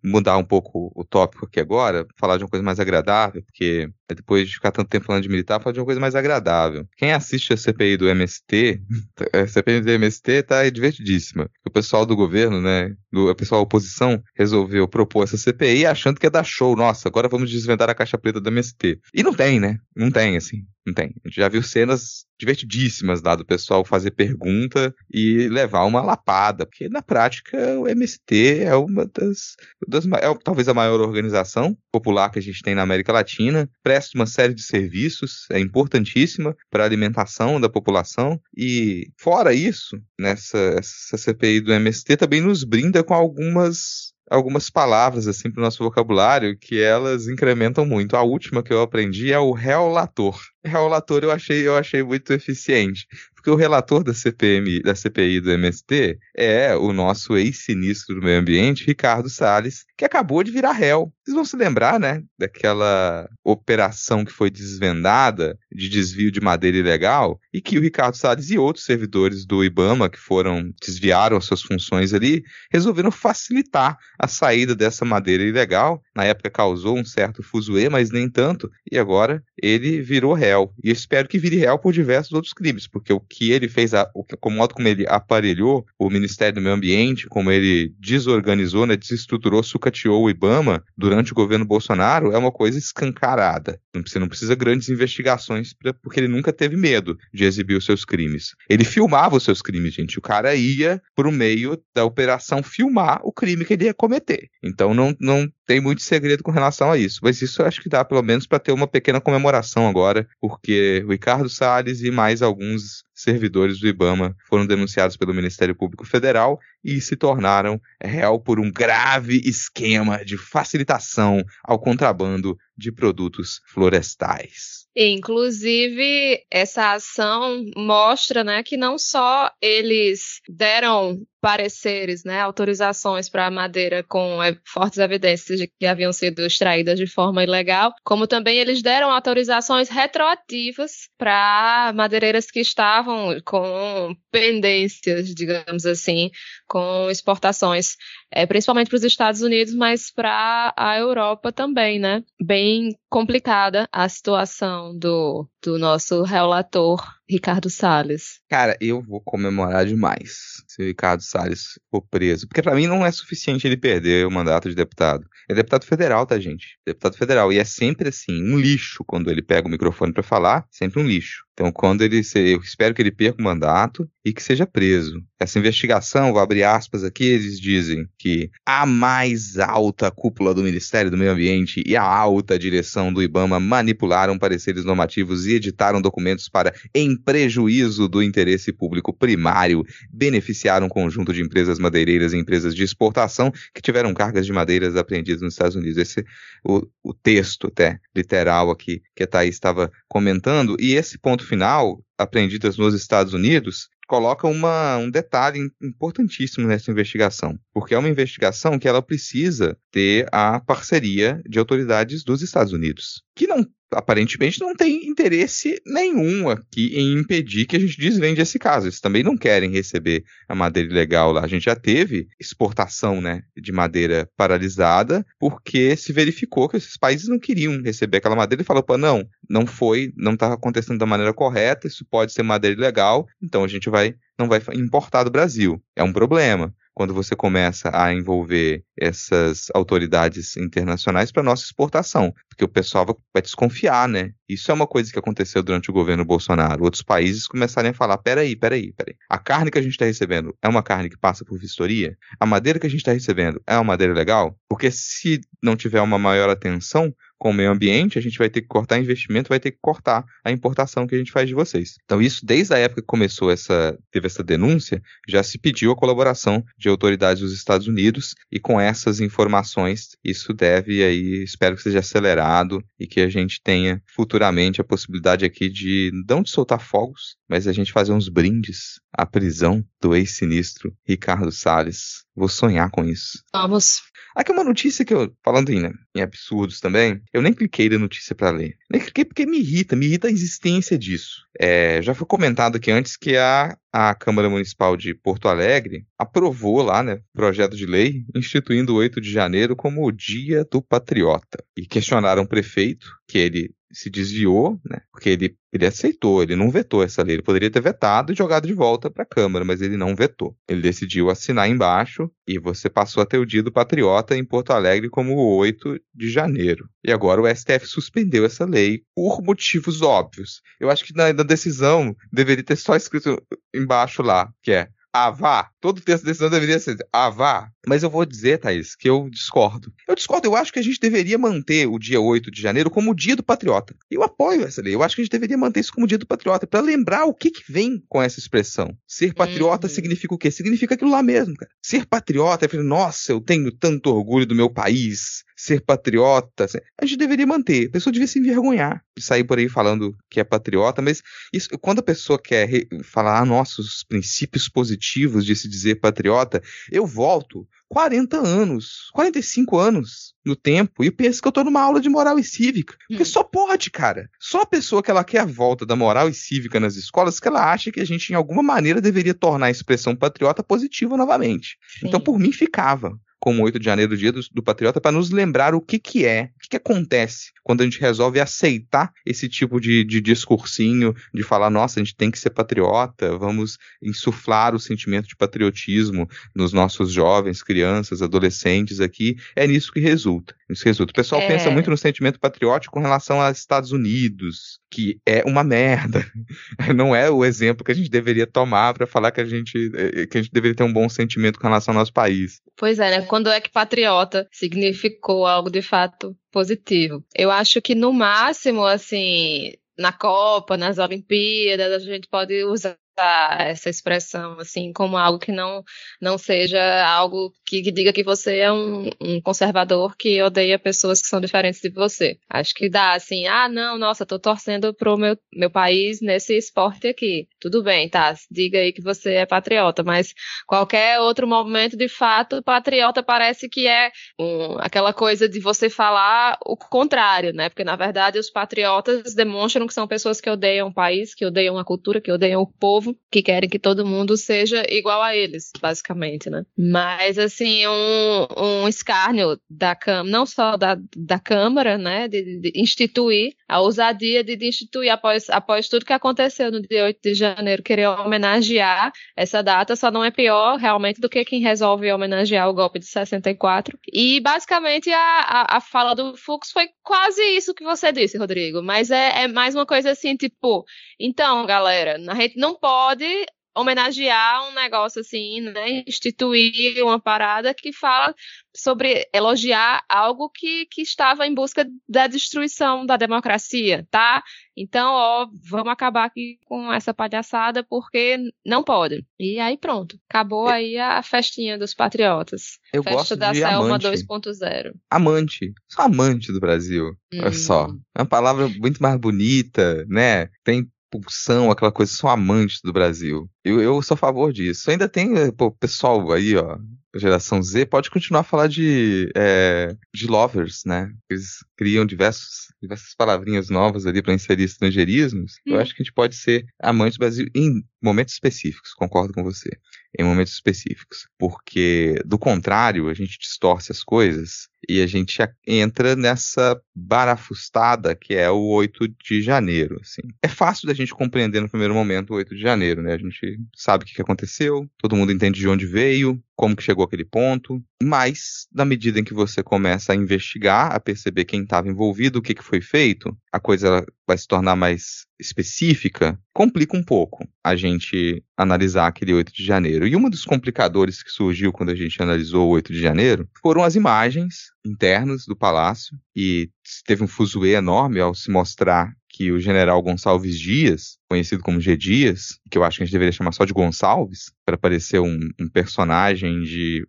Speaker 1: mudar um pouco o tópico aqui agora, falar de uma coisa mais agradável, porque depois de ficar tanto tempo falando de militar, falar de uma coisa mais agradável. Quem assiste a CPI do MST, a CPI do MST tá divertidíssima. O pessoal do governo, né, o pessoal da oposição, resolveu propor essa CPI achando que ia dar show. Nossa, agora vamos desvendar a caixa preta do MST. E não tem, né? Não tem, assim. Não tem. A gente já viu cenas divertidíssimas lá do pessoal fazer pergunta e levar uma lapada, porque na prática o MST é uma das, das é talvez a maior organização popular que a gente tem na América Latina, presta uma série de serviços, é importantíssima para a alimentação da população e fora isso, nessa essa CPI do MST também nos brinda com algumas algumas palavras assim para o nosso vocabulário que elas incrementam muito. A última que eu aprendi é o relator. Relator eu achei, eu achei muito eficiente. Porque o relator da da CPI do MST é o nosso ex-sinistro do meio ambiente, Ricardo Salles, que acabou de virar réu. Vocês vão se lembrar, né, daquela operação que foi desvendada de desvio de madeira ilegal e que o Ricardo Salles e outros servidores do IBAMA que foram desviaram suas funções ali, resolveram facilitar a saída dessa madeira ilegal. Na época causou um certo fuzuê, mas nem tanto, e agora ele virou réu. E eu espero que vire réu por diversos outros crimes, porque o que ele fez, a, o, o modo como ele aparelhou o Ministério do Meio Ambiente, como ele desorganizou, né, desestruturou, sucateou o IBAMA durante o governo Bolsonaro, é uma coisa escancarada. Você não precisa grandes investigações, pra, porque ele nunca teve medo de exibir os seus crimes. Ele filmava os seus crimes, gente. O cara ia pro meio da operação filmar o crime que ele ia cometer. Então não, não tem muito segredo com relação a isso. Mas isso eu acho que dá, pelo menos, para ter uma pequena comemoração agora, porque o Ricardo Salles e mais alguns servidores do IBAMA foram denunciados pelo Ministério Público Federal e se tornaram réu por um grave esquema de facilitação ao contrabando de produtos florestais.
Speaker 3: Inclusive, essa ação mostra né, que não só eles deram pareceres, né, autorizações para a madeira com é, fortes evidências de que haviam sido extraídas de forma ilegal, como também eles deram autorizações retroativas para madeireiras que estavam com pendências, digamos assim, com exportações, é, principalmente para os Estados Unidos, mas para a Europa também, né? Bem complicada a situação do, do nosso relator Ricardo Salles.
Speaker 1: Cara, eu vou comemorar demais se o Ricardo Salles for preso. Porque para mim não é suficiente ele perder o mandato de deputado. É deputado federal, tá, gente? Deputado federal. E é sempre assim, um lixo quando ele pega o microfone para falar, sempre um lixo. Então, quando ele. Eu espero que ele perca o mandato e que seja preso. Essa investigação, vou abrir aspas aqui, eles dizem que a mais alta cúpula do Ministério do Meio Ambiente e a alta direção do IBAMA manipularam pareceres normativos e editaram documentos para, em prejuízo do interesse público primário, beneficiar um conjunto de empresas madeireiras e empresas de exportação que tiveram cargas de madeiras apreendidas nos Estados Unidos. Esse o, o texto até literal aqui que a Thaís estava comentando. E esse ponto final, apreendidas nos Estados Unidos, coloca uma, um detalhe importantíssimo nessa investigação, porque é uma investigação que ela precisa ter a parceria de autoridades dos Estados Unidos, que não aparentemente não tem interesse nenhum aqui em impedir que a gente desvende esse caso. Eles também não querem receber a madeira ilegal lá. A gente já teve exportação né, de madeira paralisada porque se verificou que esses países não queriam receber aquela madeira e falou, pô, não, não foi, não está acontecendo da maneira correta, isso pode ser madeira ilegal, então a gente vai não vai importar do Brasil. É um problema quando você começa a envolver essas autoridades internacionais para nossa exportação, porque o pessoal vai desconfiar, né? Isso é uma coisa que aconteceu durante o governo Bolsonaro. Outros países começarem a falar: peraí, peraí, peraí. A carne que a gente está recebendo é uma carne que passa por vistoria? A madeira que a gente está recebendo é uma madeira legal? Porque se não tiver uma maior atenção, com o meio ambiente, a gente vai ter que cortar investimento, vai ter que cortar a importação que a gente faz de vocês. Então, isso desde a época que começou essa, teve essa denúncia, já se pediu a colaboração de autoridades dos Estados Unidos e com essas informações, isso deve aí, espero que seja acelerado e que a gente tenha futuramente a possibilidade aqui de não de soltar fogos, mas a gente fazer uns brindes à prisão do ex-sinistro Ricardo Salles. Vou sonhar com isso.
Speaker 3: Vamos.
Speaker 1: Aqui é uma notícia que eu, falando em, né, em absurdos também, eu nem cliquei na notícia para ler. Nem cliquei porque me irrita, me irrita a existência disso. É, já foi comentado aqui antes que a, a Câmara Municipal de Porto Alegre aprovou lá, né, projeto de lei instituindo o 8 de janeiro como o Dia do Patriota. E questionaram o prefeito, que ele se desviou, né? Porque ele, ele aceitou, ele não vetou essa lei. Ele poderia ter vetado e jogado de volta para a Câmara, mas ele não vetou. Ele decidiu assinar embaixo e você passou a ter o dia do patriota em Porto Alegre como o 8 de janeiro. E agora o STF suspendeu essa lei por motivos óbvios. Eu acho que na, na decisão deveria ter só escrito embaixo lá, que é Avá. Todo texto de decisão deveria ser Avá. Mas eu vou dizer, Thaís, que eu discordo. Eu discordo, eu acho que a gente deveria manter o dia 8 de janeiro como o dia do patriota. Eu apoio essa lei. Eu acho que a gente deveria manter isso como o dia do patriota, para lembrar o que, que vem com essa expressão. Ser patriota uhum. significa o quê? Significa aquilo lá mesmo, cara. Ser patriota é falar, nossa, eu tenho tanto orgulho do meu país. Ser patriota, a gente deveria manter. A pessoa devia se envergonhar de sair por aí falando que é patriota, mas isso, quando a pessoa quer falar ah, nossos princípios positivos de se dizer patriota, eu volto 40 anos, 45 anos no tempo e penso que eu tô numa aula de moral e cívica. Porque hum. só pode, cara. Só a pessoa que ela quer a volta da moral e cívica nas escolas que ela acha que a gente, em alguma maneira, deveria tornar a expressão patriota positiva novamente. Sim. Então, por mim, ficava como 8 de janeiro, dia do, do Patriota, para nos lembrar o que, que é, o que, que acontece quando a gente resolve aceitar esse tipo de, de discursinho, de falar, nossa, a gente tem que ser patriota, vamos insuflar o sentimento de patriotismo nos nossos jovens, crianças, adolescentes aqui. É nisso que resulta. Isso resulta. O pessoal é... pensa muito no sentimento patriótico com relação aos Estados Unidos, que é uma merda. Não é o exemplo que a gente deveria tomar para falar que a gente eh, que a gente deveria ter um bom sentimento com relação ao nosso país.
Speaker 3: Pois é, né? Quando é que patriota significou algo de fato positivo? Eu acho que no máximo, assim, na Copa, nas Olimpíadas, a gente pode usar essa expressão assim como algo que não não seja algo que, que diga que você é um, um, conservador que odeia pessoas que são diferentes de você. Acho que dá assim, ah, não, nossa, tô torcendo pro meu, meu país nesse esporte aqui. Tudo bem, tá? Diga aí que você é patriota, mas qualquer outro momento, de fato, patriota parece que é um, aquela coisa de você falar o contrário, né? Porque na verdade os patriotas demonstram que são pessoas que odeiam o país, que odeiam a cultura, que odeiam o povo povo que querem que todo mundo seja igual a eles, basicamente, né? Mas, assim, um, um escárnio da não só da, da Câmara, né, de, de instituir, a ousadia de, de, instituir após, após tudo que aconteceu no dia 8 de janeiro, querer homenagear essa data, só não é pior, realmente, do que quem resolve homenagear o golpe de 64. E, basicamente, a, a, a fala do Fux foi quase isso que você disse, Rodrigo, mas é, é mais uma coisa assim, tipo, então, galera, a gente não pode pode homenagear um negócio assim, né? Instituir uma parada que fala sobre elogiar algo que, que estava em busca da destruição da democracia, tá? Então, ó, vamos acabar aqui com essa palhaçada porque não pode. E aí pronto, acabou aí a festinha dos patriotas.
Speaker 1: Eu
Speaker 3: Festa
Speaker 1: gosto
Speaker 3: da
Speaker 1: de
Speaker 3: Selma
Speaker 1: 2.0. Amante. Sou amante do Brasil. Hum. Olha só. É uma palavra muito mais bonita, né? Tem pulsão, aquela coisa, sou amante do Brasil. Eu, eu sou a favor disso. Ainda tem eh, pô, pessoal aí, ó, geração Z, pode continuar a falar de, é, de lovers, né? Eles criam diversos, diversas palavrinhas novas ali para inserir estrangeirismos. Hum. Eu acho que a gente pode ser amante do Brasil em momentos específicos, concordo com você. Em momentos específicos. Porque, do contrário, a gente distorce as coisas e a gente entra nessa barafustada que é o 8 de janeiro. Assim. É fácil da gente compreender no primeiro momento o 8 de janeiro, né? A gente sabe o que aconteceu, todo mundo entende de onde veio, como que chegou aquele ponto, mas na medida em que você começa a investigar, a perceber quem estava envolvido, o que, que foi feito, a coisa vai se tornar mais específica, complica um pouco a gente analisar aquele 8 de janeiro. E um dos complicadores que surgiu quando a gente analisou o 8 de janeiro foram as imagens internas do palácio e teve um fuzuê enorme ao se mostrar que o general Gonçalves Dias, conhecido como G. Dias, que eu acho que a gente deveria chamar só de Gonçalves, para parecer um, um, personagem de,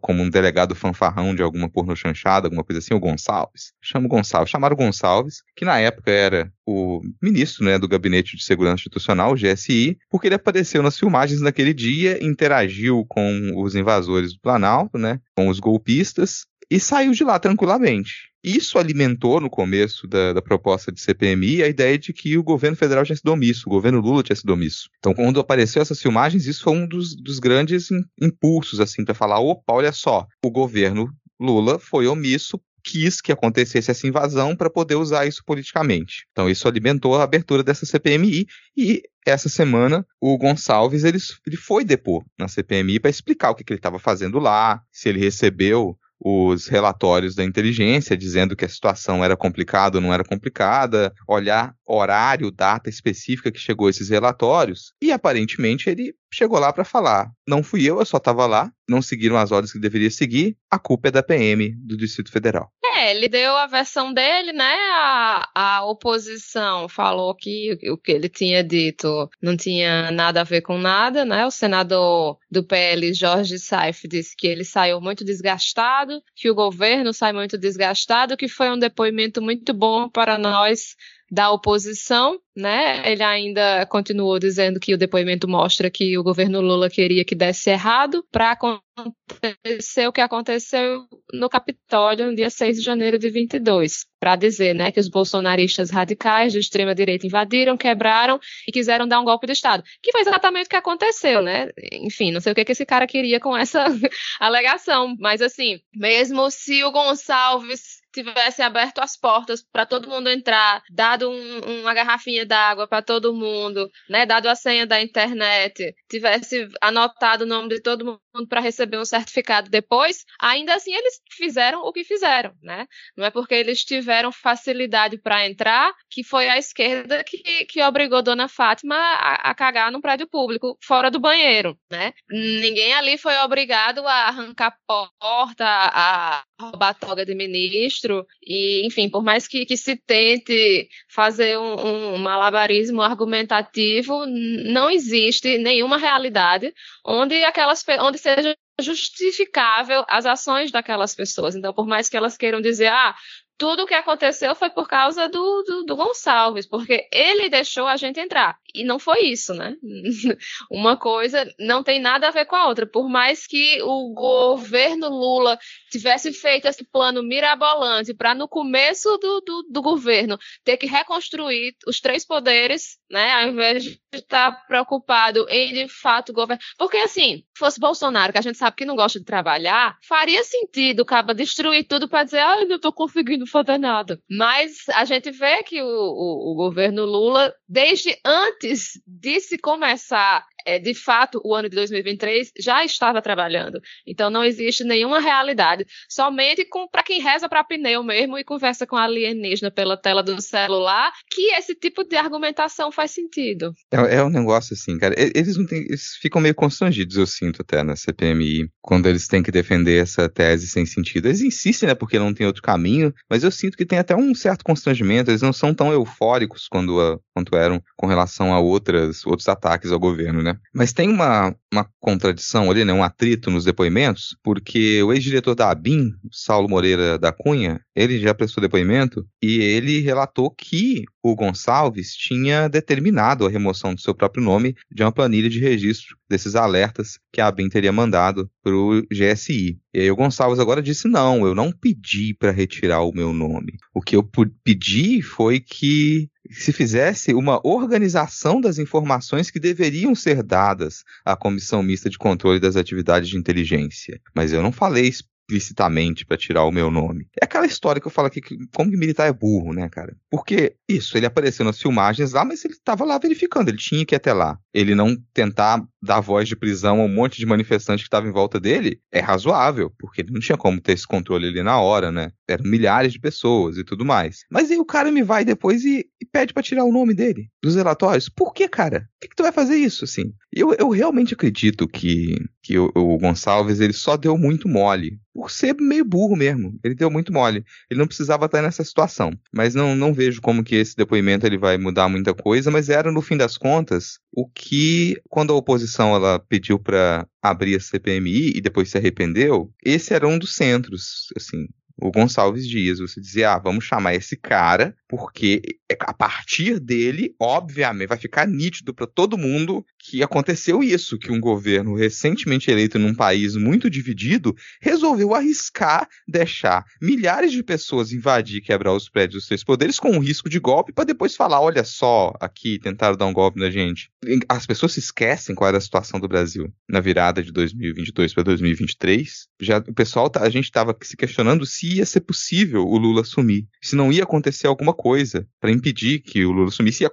Speaker 1: como um delegado fanfarrão de alguma porno chanchada, alguma coisa assim, o Gonçalves. Chama Gonçalves. Chamaram Gonçalves, que na época era o ministro né, do Gabinete de Segurança Institucional, GSI, porque ele apareceu nas filmagens naquele dia, interagiu com os invasores do Planalto, né, com os golpistas, e saiu de lá tranquilamente. Isso alimentou, no começo da, da, proposta de CPMI, a ideia de que o governo federal tinha sido omisso, o governo Lula tinha sido omisso. Então, quando apareceu essas filmagens, isso foi um dos, dos grandes impulsos, assim, para falar: opa, olha só, o governo Lula foi omisso quis que acontecesse essa invasão para poder usar isso politicamente. Então isso alimentou a abertura dessa CPMI e essa semana o Gonçalves ele, ele foi depor na CPMI para explicar o que, que ele estava fazendo lá, se ele recebeu os relatórios da inteligência dizendo que a situação era complicada ou não era complicada, olhar horário, data específica que chegou esses relatórios, e aparentemente ele chegou lá para falar: não fui eu, eu só estava lá, não seguiram as ordens que deveria seguir, a culpa é da PM do Distrito Federal.
Speaker 3: É, ele deu a versão dele, né? A, a oposição falou que o que ele tinha dito não tinha nada a ver com nada, né? O senador do PL, Jorge Saif, disse que ele saiu muito desgastado, que o governo sai muito desgastado, que foi um depoimento muito bom para nós da oposição, né? Ele ainda continuou dizendo que o depoimento mostra que o governo Lula queria que desse errado para acontecer o que aconteceu no Capitólio no dia 6 de janeiro de 22, para dizer, né, que os bolsonaristas radicais de extrema direita invadiram, quebraram e quiseram dar um golpe de estado, que foi exatamente o que aconteceu, né? Enfim, não sei o que, que esse cara queria com essa alegação, mas assim, mesmo se o Gonçalves tivesse aberto as portas para todo mundo entrar, dado um, uma garrafinha d'água para todo mundo, né, dado a senha da internet, tivesse anotado o nome de todo mundo para receber um certificado depois, ainda assim eles fizeram o que fizeram, né? Não é porque eles tiveram facilidade para entrar que foi a esquerda que, que obrigou Dona Fátima a, a cagar num prédio público fora do banheiro, né? Ninguém ali foi obrigado a arrancar porta, a roubar toga de ministro e, enfim, por mais que, que se tente fazer um, um malabarismo argumentativo, não existe nenhuma realidade onde aquelas onde seja justificável as ações daquelas pessoas. Então, por mais que elas queiram dizer, ah, tudo o que aconteceu foi por causa do, do, do, Gonçalves, porque ele deixou a gente entrar. E não foi isso, né? Uma coisa não tem nada a ver com a outra. Por mais que o governo Lula tivesse feito esse plano mirabolante para, no começo do, do, do, governo, ter que reconstruir os três poderes, né? Ao invés de estar preocupado em, de fato, governar. Porque, assim, fosse Bolsonaro, que a gente sabe que não gosta de trabalhar, faria sentido, acaba destruir tudo para dizer, ah, não estou conseguindo fazer nada. Mas a gente vê que o, o, o governo Lula, desde antes de se começar é, de fato, o ano de 2023 já estava trabalhando. Então não existe nenhuma realidade. Somente para quem reza para pneu mesmo e conversa com alienígena pela tela do celular, que esse tipo de argumentação faz sentido.
Speaker 1: É, é um negócio assim, cara. Eles, eles ficam meio constrangidos, eu sinto até na CPMI, quando eles têm que defender essa tese sem sentido. Eles insistem, né, porque não tem outro caminho, mas eu sinto que tem até um certo constrangimento. Eles não são tão eufóricos quando, a, quanto eram com relação a outras, outros ataques ao governo, né? Mas tem uma, uma contradição ali, né, um atrito nos depoimentos, porque o ex-diretor da ABIN, Saulo Moreira da Cunha, ele já prestou depoimento e ele relatou que o Gonçalves tinha determinado a remoção do seu próprio nome de uma planilha de registro desses alertas que a ABIN teria mandado para o GSI. E aí o Gonçalves agora disse: não, eu não pedi para retirar o meu nome. O que eu pedi foi que se fizesse uma organização das informações que deveriam ser dadas à Comissão Mista de Controle das Atividades de Inteligência. Mas eu não falei explicitamente para tirar o meu nome. É aquela história que eu falo aqui, que, como que militar é burro, né, cara? Porque isso, ele apareceu nas filmagens lá, mas ele estava lá verificando, ele tinha que ir até lá. Ele não tentar dar voz de prisão a um monte de manifestantes que estavam em volta dele é razoável, porque ele não tinha como ter esse controle ali na hora, né? Eram milhares de pessoas e tudo mais. Mas aí o cara me vai depois e, e pede para tirar o nome dele dos relatórios. Por que, cara? Por que, que tu vai fazer isso, assim? Eu, eu realmente acredito que, que o, o Gonçalves ele só deu muito mole por ser meio burro mesmo. Ele deu muito mole. Ele não precisava estar nessa situação. Mas não, não vejo como que esse depoimento ele vai mudar muita coisa, mas era, no fim das contas, o que, quando a oposição ela pediu para abrir a CPMI e depois se arrependeu, esse era um dos centros, assim, o Gonçalves Dias. Você dizia, ah, vamos chamar esse cara, porque a partir dele, obviamente, vai ficar nítido para todo mundo que aconteceu isso, que um governo recentemente eleito num país muito dividido resolveu arriscar deixar milhares de pessoas invadir e quebrar os prédios dos três poderes com um risco de golpe para depois falar, olha só, aqui tentaram dar um golpe na gente. As pessoas se esquecem qual era a situação do Brasil na virada de 2022 para 2023. Já o pessoal, tá, a gente estava se questionando se ia ser possível o Lula assumir, se não ia acontecer alguma coisa para impedir que o Lula assumisse,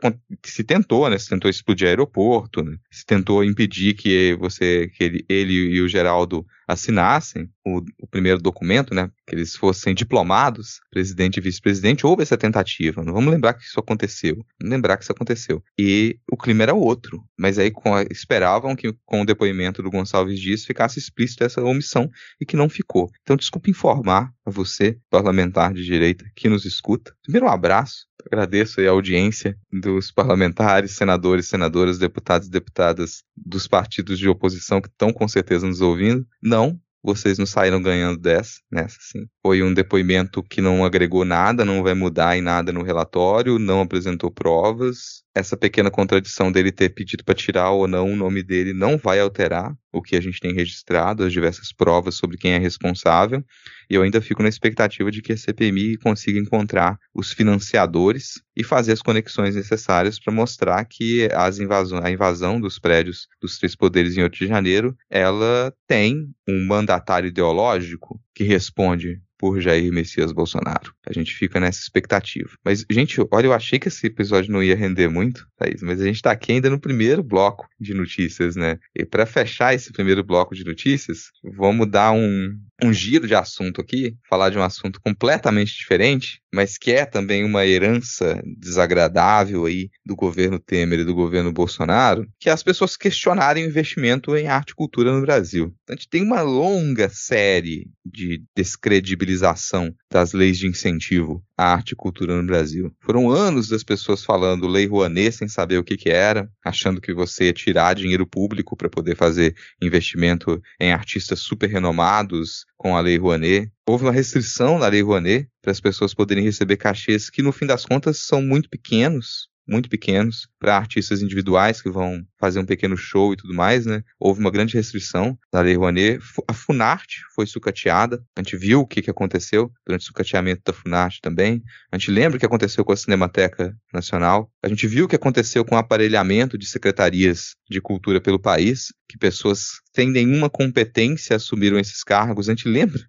Speaker 1: se tentou, né, se tentou explodir aeroporto, né, tentou impedir que você, que ele, ele e o Geraldo assinassem o, o, primeiro documento, né, que eles fossem diplomados, presidente e vice-presidente, houve essa tentativa. Não vamos lembrar que isso aconteceu. Vamos lembrar que isso aconteceu. E o clima era outro. Mas aí com, esperavam que com o depoimento do Gonçalves Dias ficasse explícito essa omissão e que não ficou. Então, desculpe informar a você, parlamentar de direita, que nos escuta. Primeiro, um abraço. Agradeço a audiência dos parlamentares, senadores, senadoras, deputados e deputadas dos partidos de oposição que estão com certeza nos ouvindo. Não, vocês não saíram ganhando dessa, nessa, sim. Foi um depoimento que não agregou nada, não vai mudar em nada no relatório, não apresentou provas. Essa pequena contradição dele ter pedido para tirar ou não o nome dele não vai alterar o que a gente tem registrado, as diversas provas sobre quem é responsável. E eu ainda fico na expectativa de que a CPMI consiga encontrar os financiadores e fazer as conexões necessárias para mostrar que as invasão, a invasão dos prédios dos três poderes em 8 de janeiro, ela tem um mandatário ideológico que responde por Jair Messias Bolsonaro. A gente fica nessa expectativa. Mas, gente, olha, eu achei que esse episódio não ia render muito, Thaís, mas a gente tá aqui ainda no primeiro bloco de notícias, né? E para fechar esse primeiro bloco de notícias, vamos dar um, um giro de assunto aqui, falar de um assunto completamente diferente, mas que é também uma herança desagradável aí do governo Temer e do governo Bolsonaro, que é as pessoas questionarem o investimento em arte e cultura no Brasil. A gente tem uma longa série de descredibilização das leis de incentivo à arte e cultura no Brasil. Foram anos das pessoas falando Lei Rouanet sem saber o que, que era, achando que você ia tirar dinheiro público para poder fazer investimento em artistas super renomados com a Lei Rouanet. Houve uma restrição na Lei Rouanet para as pessoas poderem receber cachês que, no fim das contas, são muito pequenos, muito pequenos para artistas individuais que vão fazer um pequeno show e tudo mais, né? Houve uma grande restrição da Lei Rouanet. A Funarte foi sucateada. A gente viu o que, que aconteceu durante o sucateamento da Funarte também. A gente lembra o que aconteceu com a Cinemateca Nacional. A gente viu o que aconteceu com o aparelhamento de secretarias de cultura pelo país, que pessoas sem nenhuma competência assumiram esses cargos. A gente lembra,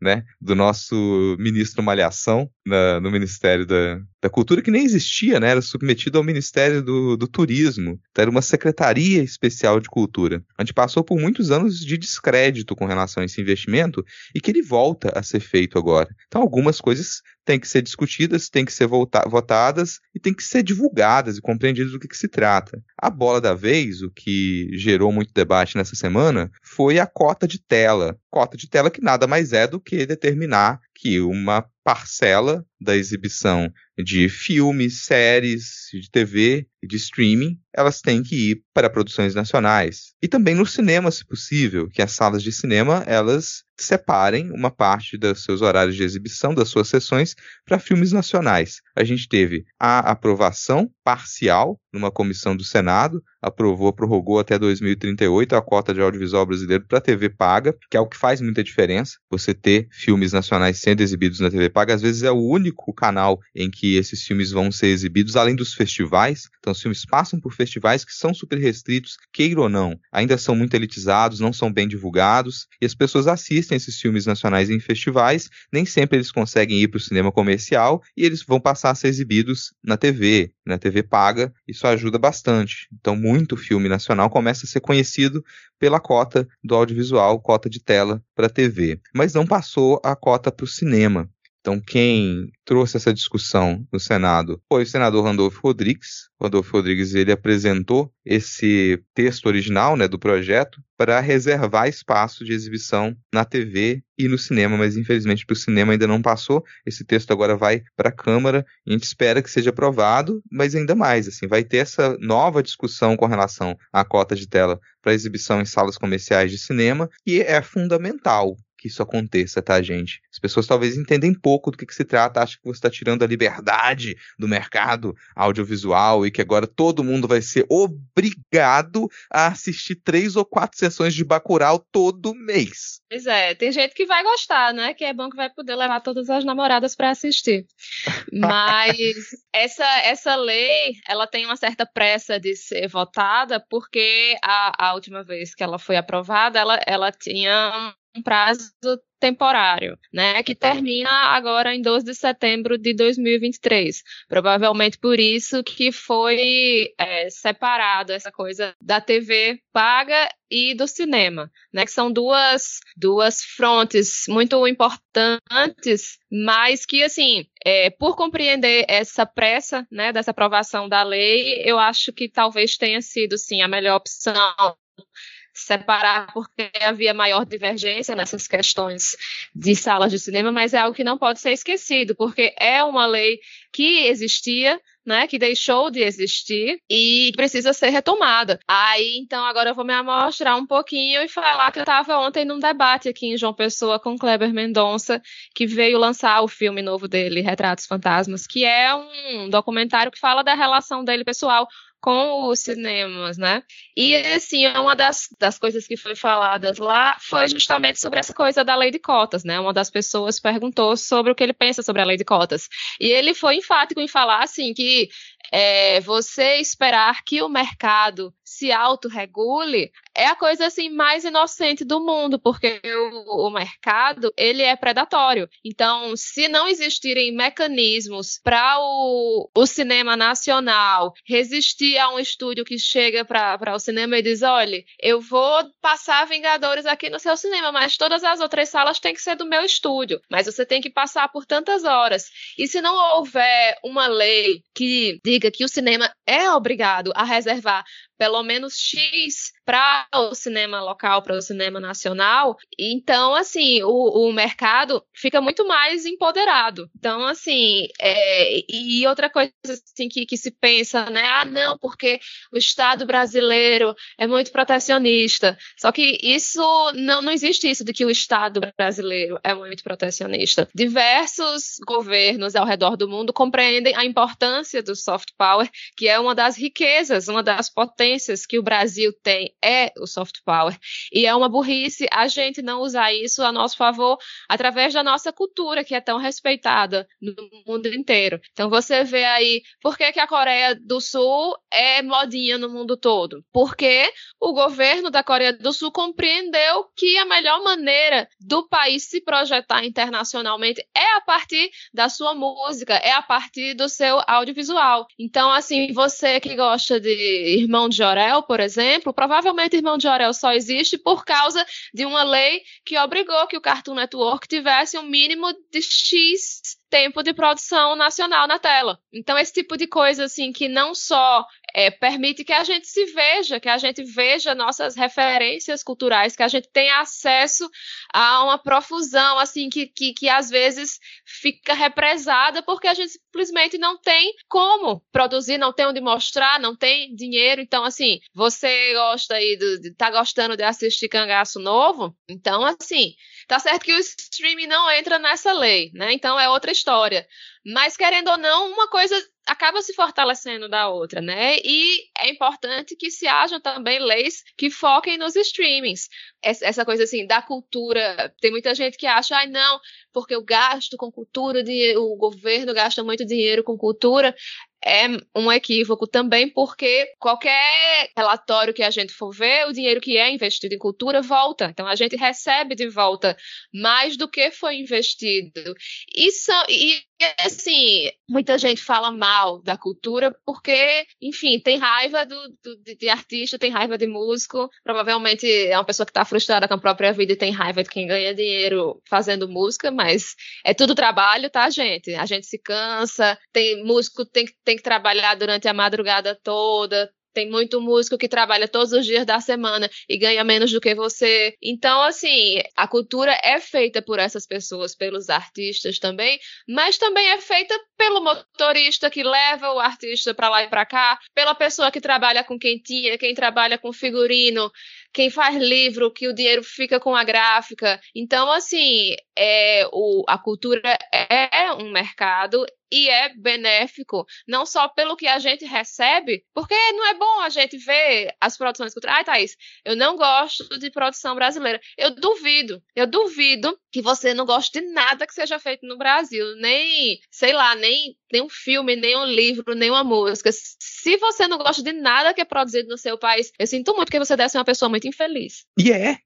Speaker 1: né, do nosso ministro Malhação na, no Ministério da, da Cultura, que nem existia, né? Era submetido ao Ministério do, do Turismo. Então, era uma Secretaria Especial de Cultura. A gente passou por muitos anos de descrédito com relação a esse investimento e que ele volta a ser feito agora. Então, algumas coisas têm que ser discutidas, têm que ser votadas e têm que ser divulgadas e compreendidas do que, que se trata. A bola da vez, o que gerou muito debate nessa semana, foi a cota de tela. Cota de tela que nada mais é do que determinar que uma parcela da exibição de filmes, séries, de TV e de streaming, elas têm que ir para produções nacionais. E também no cinema, se possível, que as salas de cinema, elas separem uma parte dos seus horários de exibição, das suas sessões, para filmes nacionais. A gente teve a aprovação parcial numa comissão do Senado, aprovou, prorrogou até 2038 a cota de audiovisual brasileiro para TV paga, que é o que faz muita diferença. Você ter filmes nacionais sendo exibidos na TV paga, às vezes é o único canal em que esses filmes vão ser exibidos, além dos festivais. Então, os filmes passam por festivais que são super restritos, queira ou não, ainda são muito elitizados, não são bem divulgados, e as pessoas assistem esses filmes nacionais em festivais, nem sempre eles conseguem ir para o cinema comercial e eles vão passar a ser exibidos na TV, na TV paga. Ajuda bastante. Então, muito filme nacional começa a ser conhecido pela cota do audiovisual, cota de tela para TV, mas não passou a cota para o cinema. Então, quem trouxe essa discussão no Senado foi o senador Randolfo Rodrigues. Randolfo Rodrigues ele apresentou esse texto original né, do projeto para reservar espaço de exibição na TV e no cinema, mas infelizmente para o cinema ainda não passou. Esse texto agora vai para a Câmara e a gente espera que seja aprovado, mas ainda mais, assim, vai ter essa nova discussão com relação à cota de tela para exibição em salas comerciais de cinema, que é fundamental que isso aconteça, tá, gente? As pessoas talvez entendem pouco do que, que se trata, acham que você está tirando a liberdade do mercado audiovisual e que agora todo mundo vai ser obrigado a assistir três ou quatro sessões de Bacurau todo mês.
Speaker 3: Pois é, tem gente que vai gostar, né? Que é bom que vai poder levar todas as namoradas para assistir. Mas essa, essa lei, ela tem uma certa pressa de ser votada, porque a, a última vez que ela foi aprovada, ela, ela tinha prazo temporário, né, que termina agora em 12 de setembro de 2023. Provavelmente por isso que foi é, separado essa coisa da TV paga e do cinema, né? Que são duas, duas frontes muito importantes, mas que, assim, é, por compreender essa pressa, né, dessa aprovação da lei, eu acho que talvez tenha sido, sim, a melhor opção separar porque havia maior divergência nessas questões de salas de cinema, mas é algo que não pode ser esquecido, porque é uma lei que existia, né, que deixou de existir e precisa ser retomada. Aí, então, agora eu vou me amostrar um pouquinho e falar que eu estava ontem num debate aqui em João Pessoa com Kleber Mendonça, que veio lançar o filme novo dele, Retratos Fantasmas, que é um documentário que fala da relação dele pessoal com os cinemas, né? E assim, uma das, das coisas que foi faladas lá foi justamente sobre essa coisa da lei de cotas, né? Uma das pessoas perguntou sobre o que ele pensa sobre a lei de cotas. E ele foi enfático em falar assim que é, você esperar que o mercado se autorregule é a coisa assim mais inocente do mundo, porque o, o, mercado ele é predatório. Então, se não existirem mecanismos para o, o cinema nacional resistir a um estúdio que chega para o cinema e diz: olha, eu vou passar Vingadores aqui no seu cinema, mas todas as outras salas têm que ser do meu estúdio. Mas você tem que passar por tantas horas. E se não houver uma lei que diga que o cinema é obrigado a reservar pelo menos X para o cinema local, para o cinema nacional. Então, assim, o, o mercado fica muito mais empoderado. Então, assim, é, e outra coisa assim, que, que se pensa, né? Ah, não, porque o Estado brasileiro é muito protecionista. Só que isso não, não existe isso de que o Estado brasileiro é muito protecionista. Diversos governos ao redor do mundo compreendem a importância do soft power, que é uma das riquezas, uma das potências que o Brasil tem é o soft power. E é uma burrice a gente não usar isso a nosso favor através da nossa cultura, que é tão respeitada no mundo inteiro. Então você vê aí por que, que a Coreia do Sul é modinha no mundo todo. Porque o governo da Coreia do Sul compreendeu que a melhor maneira do país se projetar internacionalmente é a partir da sua música, é a partir do seu audiovisual. Então, assim, você que gosta de Irmão de Jorel, por exemplo, provavelmente Irmão de Jorel só existe por causa de uma lei que obrigou que o Cartoon Network tivesse um mínimo de X tempo de produção nacional na tela. Então, esse tipo de coisa, assim, que não só é, permite que a gente se veja, que a gente veja nossas referências culturais, que a gente tenha acesso a uma profusão, assim, que, que, que às vezes fica represada porque a gente simplesmente não tem como produzir, não tem onde mostrar, não tem dinheiro. Então, assim, você gosta aí, de, tá gostando de assistir Cangaço Novo? Então, assim, Tá certo que o streaming não entra nessa lei, né? Então é outra história. Mas, querendo ou não, uma coisa acaba se fortalecendo da outra, né? E é importante que se hajam também leis que foquem nos streamings. Essa coisa assim da cultura, tem muita gente que acha, ai ah, não, porque eu gasto com cultura, o governo gasta muito dinheiro com cultura é um equívoco também, porque qualquer relatório que a gente for ver, o dinheiro que é investido em cultura volta. Então a gente recebe de volta mais do que foi investido. Isso, e assim, muita gente fala mal da cultura porque, enfim, tem raiva do, do de, de, artista, tem raiva de músico. Provavelmente é uma pessoa que está frustrada com a própria vida e tem raiva de quem ganha dinheiro fazendo música, mas é tudo trabalho, tá, gente? A gente se cansa, tem músico, tem, tem tem que trabalhar durante a madrugada toda, tem muito músico que trabalha todos os dias da semana e ganha menos do que você. Então, assim, a cultura é feita por essas pessoas, pelos artistas também, mas também é feita pelo motorista que leva o artista para lá e para cá, pela pessoa que trabalha com quentinha, quem trabalha com figurino, quem faz livro, que o dinheiro fica com a gráfica. Então, assim, é, o, a cultura é um mercado e é benéfico, não só pelo que a gente recebe, porque não é bom a gente ver as produções culturais. Ai, Thaís, eu não gosto de produção brasileira. Eu duvido, eu duvido que você não goste de nada que seja feito no Brasil, nem, sei lá, nem nenhum filme, nenhum livro, nenhuma música. Se você não gosta de nada que é produzido no seu país, eu sinto muito que você deve ser uma pessoa muito infeliz.
Speaker 1: E é.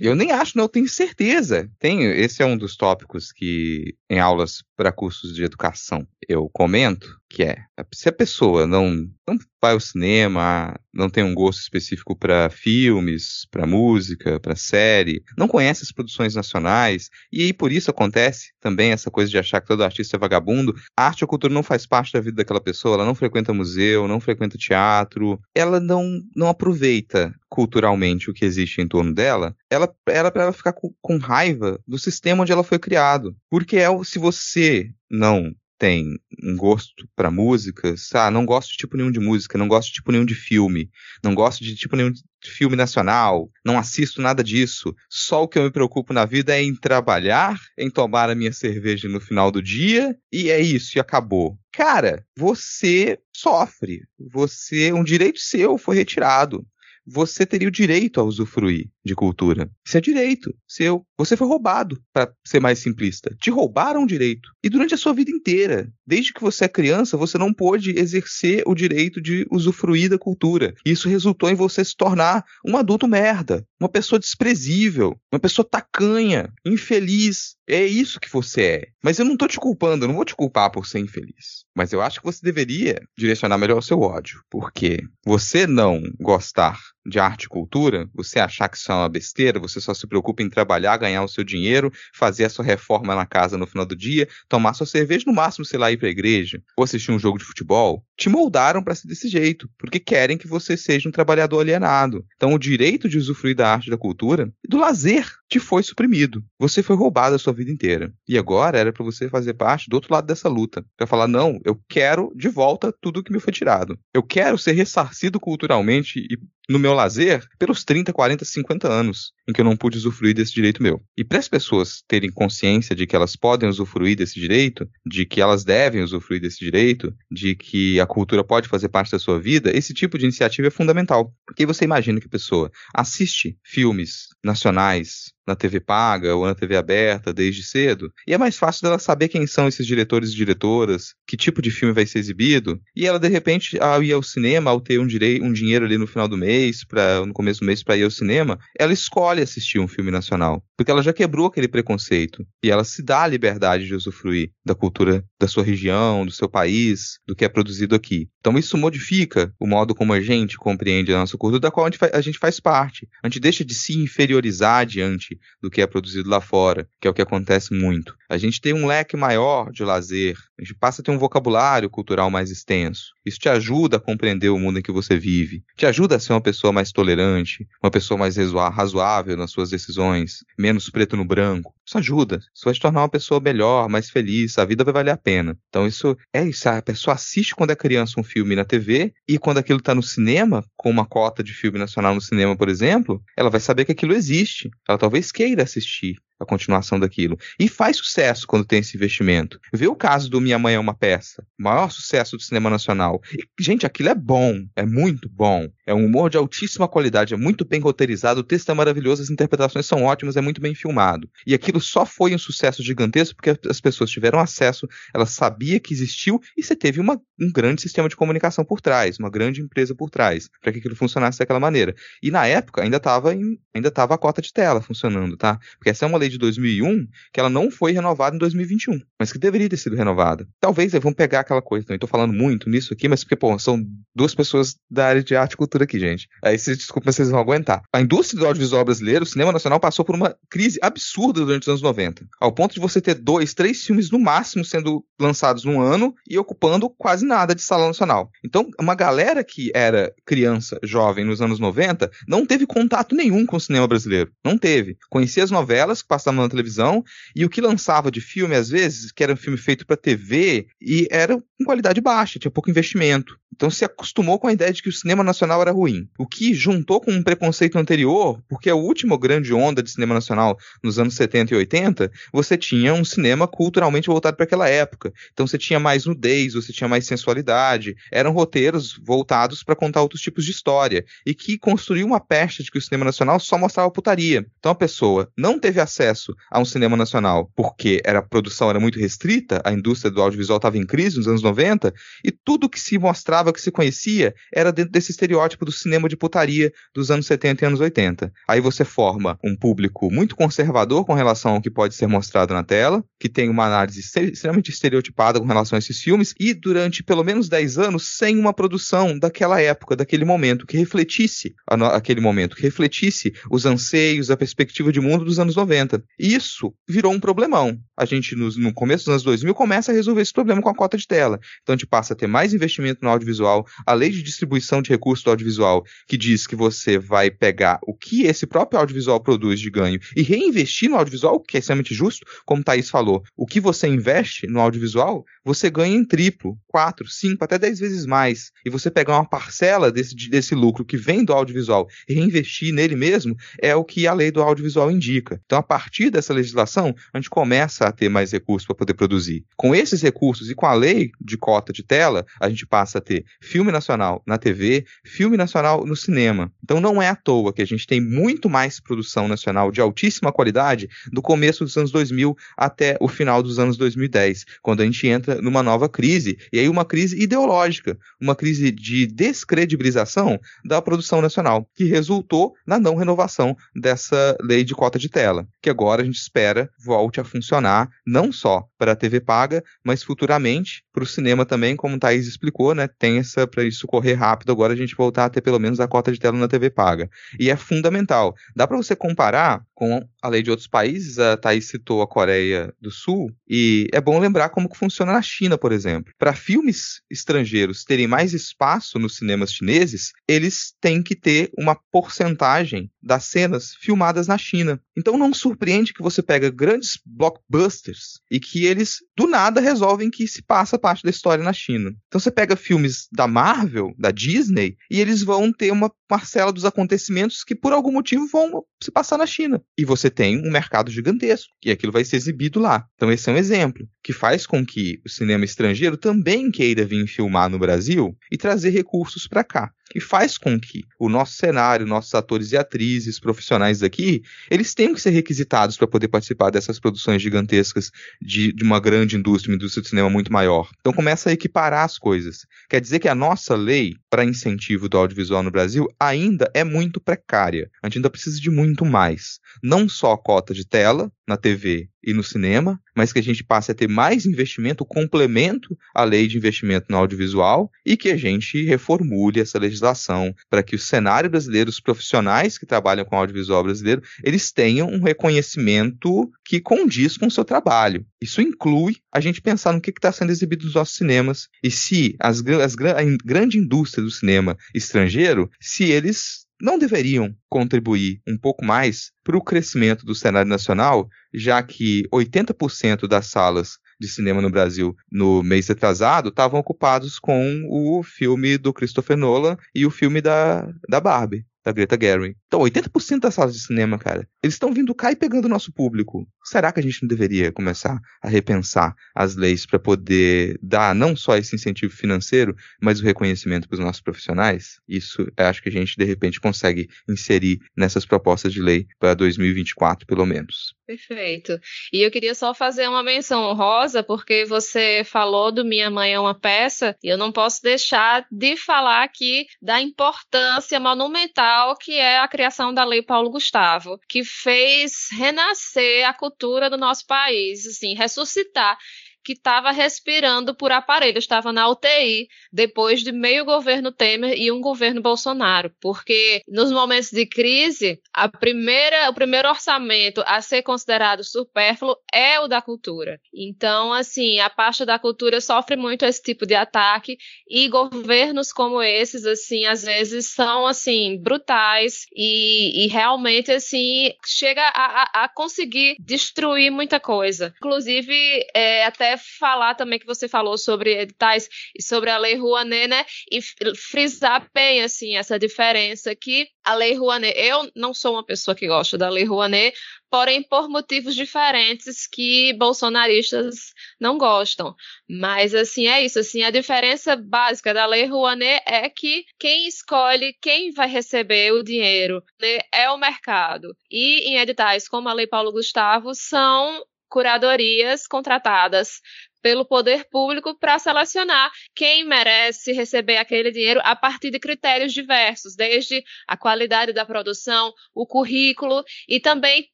Speaker 1: Eu nem acho, não, eu tenho certeza. Tenho, esse é um dos tópicos que em aulas para cursos de educação eu comento, que é se a pessoa não, não vai ao cinema, não tem um gosto específico para filmes, para música, para série, não conhece as produções nacionais, e aí por isso acontece também essa coisa de achar que todo artista é vagabundo. A arte ou cultura não faz parte da vida daquela pessoa, ela não frequenta museu, não frequenta teatro, ela não, não aproveita culturalmente o que existe em torno dela, ela era para ela ficar com, com raiva do sistema onde ela foi criado. Porque é se você não tem um gosto para músicas, ah, não gosto de tipo nenhum de música, não gosto de tipo nenhum de filme, não gosto de tipo nenhum de filme nacional, não assisto nada disso. Só o que eu me preocupo na vida é em trabalhar, em tomar a minha cerveja no final do dia, e é isso, e acabou. Cara, você sofre. Você, um direito seu foi retirado você teria o direito a usufruir de cultura. Isso é direito seu. Você foi roubado, para ser mais simplista. Te roubaram um direito. E durante a sua vida inteira, desde que você é criança, você não pôde exercer o direito de usufruir da cultura. Isso resultou em você se tornar um adulto merda, uma pessoa desprezível, uma pessoa tacanha, infeliz. É isso que você é. Mas eu não tô te culpando, eu não vou te culpar por ser infeliz. Mas eu acho que você deveria direcionar melhor o seu ódio. Porque você não gostar de arte e cultura, você achar que isso é uma besteira, você só se preocupa em trabalhar, ganhar o seu dinheiro, fazer a sua reforma na casa no final do dia, tomar sua cerveja, no máximo, sei lá, ir pra igreja, ou assistir um jogo de futebol, te moldaram para ser desse jeito, porque querem que você seja um trabalhador alienado. Então, o direito de usufruir da arte e da cultura e do lazer te foi suprimido. Você foi roubado a sua vida inteira. E agora era para você fazer parte do outro lado dessa luta, para falar não, eu quero de volta tudo que me foi tirado. Eu quero ser ressarcido culturalmente e no meu lazer pelos 30, 40, 50 anos em que eu não pude usufruir desse direito meu. E para as pessoas terem consciência de que elas podem usufruir desse direito, de que elas devem usufruir desse direito, de que a cultura pode fazer parte da sua vida, esse tipo de iniciativa é fundamental. Porque você imagina que a pessoa assiste filmes nacionais, na TV paga ou na TV aberta desde cedo, e é mais fácil dela saber quem são esses diretores e diretoras, que tipo de filme vai ser exibido, e ela de repente, ao ir ao cinema, ao ter um, direi um dinheiro ali no final do mês, pra, no começo do mês para ir ao cinema, ela escolhe assistir um filme nacional, porque ela já quebrou aquele preconceito, e ela se dá a liberdade de usufruir da cultura da sua região, do seu país, do que é produzido aqui. Então isso modifica o modo como a gente compreende a nossa cultura, da qual a gente faz parte. A gente deixa de se inferiorizar diante do que é produzido lá fora, que é o que acontece muito. A gente tem um leque maior de lazer, a gente passa a ter um vocabulário cultural mais extenso. Isso te ajuda a compreender o mundo em que você vive, te ajuda a ser uma pessoa mais tolerante, uma pessoa mais razoável nas suas decisões, menos preto no branco. Isso ajuda. Isso vai te tornar uma pessoa melhor, mais feliz, a vida vai valer a pena. Então isso é isso, a pessoa assiste quando é criança um filme na TV e quando aquilo está no cinema, com uma cota de filme nacional no cinema, por exemplo, ela vai saber que aquilo existe. Ela talvez queira assistir a continuação daquilo. E faz sucesso quando tem esse investimento. Vê o caso do Minha Mãe é uma Peça, o maior sucesso do cinema nacional. E, gente, aquilo é bom, é muito bom. É um humor de altíssima qualidade, é muito bem roteirizado, o texto é maravilhoso, as interpretações são ótimas, é muito bem filmado. E aquilo só foi um sucesso gigantesco porque as pessoas tiveram acesso, elas sabiam que existiu e você teve uma, um grande sistema de comunicação por trás, uma grande empresa por trás, para que aquilo funcionasse daquela maneira. E na época ainda estava ainda a cota de tela funcionando, tá? Porque essa é uma lei de 2001 que ela não foi renovada em 2021, mas que deveria ter sido renovada. Talvez vamos pegar aquela coisa, eu tô falando muito nisso aqui, mas porque, pô, são duas pessoas da área de arte e cultura aqui, gente. Aí vocês desculpa, vocês vão aguentar. A indústria do audiovisual brasileiro, o cinema nacional, passou por uma crise absurda durante os anos 90, ao ponto de você ter dois, três filmes no máximo sendo lançados num ano e ocupando quase nada de sala nacional. Então, uma galera que era criança, jovem nos anos 90, não teve contato nenhum com o cinema brasileiro. Não teve. Conhecia as novelas que passavam na televisão e o que lançava de filme, às vezes, que era um filme feito para TV e era com qualidade baixa, tinha pouco investimento. Então se acostumou com a ideia de que o cinema nacional era ruim. O que juntou com um preconceito anterior, porque a última grande onda de cinema nacional nos anos 70 e 80, você tinha um cinema culturalmente voltado para aquela época. Então você tinha mais nudez, você tinha mais sensualidade, eram roteiros voltados para contar outros tipos de história e que construiu uma peste de que o cinema nacional só mostrava putaria. Então a pessoa não teve acesso a um cinema nacional porque era, a produção era muito restrita, a indústria do audiovisual estava em crise nos anos 90 e tudo que se mostrava, que se conhecia, era dentro desse estereótipo do cinema de putaria dos anos 70 e anos 80. Aí você forma um público muito conservador com relação ao que pode ser mostrado na tela, que tem uma análise extremamente estereotipada com relação a esses filmes, e durante pelo menos 10 anos sem uma produção daquela época, daquele momento, que refletisse aquele momento, que refletisse os anseios, a perspectiva de mundo dos anos 90. Isso virou um problemão. A gente, no, no começo dos anos 2000, começa a resolver esse problema com a cota de tela. Então a gente passa a ter mais investimento no audiovisual, a lei de distribuição de recursos do audiovisual, que diz que você vai pegar o que esse próprio audiovisual produz de ganho e reinvestir no audiovisual, que é extremamente justo, como o Thaís falou. O que você investe no audiovisual, você ganha em triplo, quatro, cinco, até dez vezes mais. E você pegar uma parcela desse, desse lucro que vem do audiovisual e reinvestir nele mesmo, é o que a lei do audiovisual indica. Então, a partir dessa legislação, a gente começa a ter mais recursos para poder produzir. Com esses recursos e com a lei de cota de tela, a gente passa a ter filme nacional na TV, filme nacional no cinema. Então, não é à toa que a gente tem muito mais produção nacional de altíssima qualidade do começo dos anos 2000 até o final dos anos 2010, quando a gente entra numa nova crise, e aí uma crise ideológica, uma crise de descredibilização da produção nacional, que resultou na não renovação dessa lei de cota de tela, que agora a gente espera volte a funcionar não só para a TV paga, mas futuramente para o cinema também, como o Thaís explicou, né? Tem essa para isso correr rápido, agora a gente voltar a ter pelo menos a cota de tela na TV paga. E é fundamental. Dá para você comparar com a lei de outros países, a Thaís citou a Coreia do Sul, e é bom lembrar como que funciona na China, por exemplo. Para filmes estrangeiros terem mais espaço nos cinemas chineses, eles têm que ter uma porcentagem das cenas filmadas na China. Então não surpreende que você pega grandes blockbusters e que eles do nada resolvem que se passa parte da história na China. Então você pega filmes da Marvel, da Disney, e eles vão ter uma parcela dos acontecimentos que por algum motivo vão se passar na China. E você tem um mercado gigantesco, e aquilo vai ser exibido lá. Então esse é um exemplo que faz com que o cinema estrangeiro também queira vir filmar no Brasil e trazer recursos para cá e faz com que o nosso cenário, nossos atores e atrizes profissionais daqui, eles tenham que ser requisitados para poder participar dessas produções gigantescas de, de, uma grande indústria, uma indústria de cinema muito maior. Então começa a equiparar as coisas. Quer dizer que a nossa lei para incentivo do audiovisual no Brasil ainda é muito precária. A gente ainda precisa de muito mais. Não só cota de tela na TV e no cinema, mas que a gente passe a ter mais investimento, complemento à lei de investimento no audiovisual e que a gente reformule essa legislação para que o cenário brasileiro, os profissionais que trabalham com audiovisual brasileiro, eles tenham um reconhecimento que condiz com o seu trabalho. Isso inclui a gente pensar no que está sendo exibido nos nossos cinemas e se as, as, a grande indústria do cinema estrangeiro, se eles não deveriam contribuir um pouco mais para o crescimento do cenário nacional, já que 80% das salas de cinema no Brasil no mês atrasado estavam ocupados com o filme do Christopher Nolan e o filme da, da Barbie da Greta Gerwig. Então, 80% das salas de cinema, cara, eles estão vindo cá e pegando o nosso público. Será que a gente não deveria começar a repensar as leis para poder dar não só esse incentivo financeiro, mas o reconhecimento para os nossos profissionais? Isso acho que a gente, de repente, consegue inserir nessas propostas de lei para 2024, pelo menos.
Speaker 3: Perfeito. E eu queria só fazer uma menção honrosa, porque você falou do Minha Mãe é uma Peça, e eu não posso deixar de falar aqui da importância monumental que é a criação da Lei Paulo Gustavo, que fez renascer a cultura do nosso país, assim, ressuscitar que estava respirando por aparelho, estava na UTI depois de meio governo Temer e um governo Bolsonaro, porque nos momentos de crise, a primeira, o primeiro orçamento a ser considerado supérfluo é o da cultura. Então, assim, a pasta da cultura sofre muito esse tipo de ataque e governos como esses, assim, às vezes são, assim, brutais e, e realmente, assim, chega a, a, conseguir destruir muita coisa. Inclusive, é, até falar também que você falou sobre editais e sobre a Lei Rouanet, né? E frisar bem, assim, essa diferença que a Lei Rouanet, eu não sou uma pessoa que gosta da Lei Rouanet, porém por motivos diferentes que bolsonaristas não gostam. Mas assim é isso, assim a diferença básica da Lei Rouanet é que quem escolhe quem vai receber o dinheiro né, é o mercado. E em editais como a Lei Paulo Gustavo são curadorias contratadas pelo poder público para selecionar quem merece receber aquele dinheiro a partir de critérios diversos, desde a qualidade da produção, o currículo e também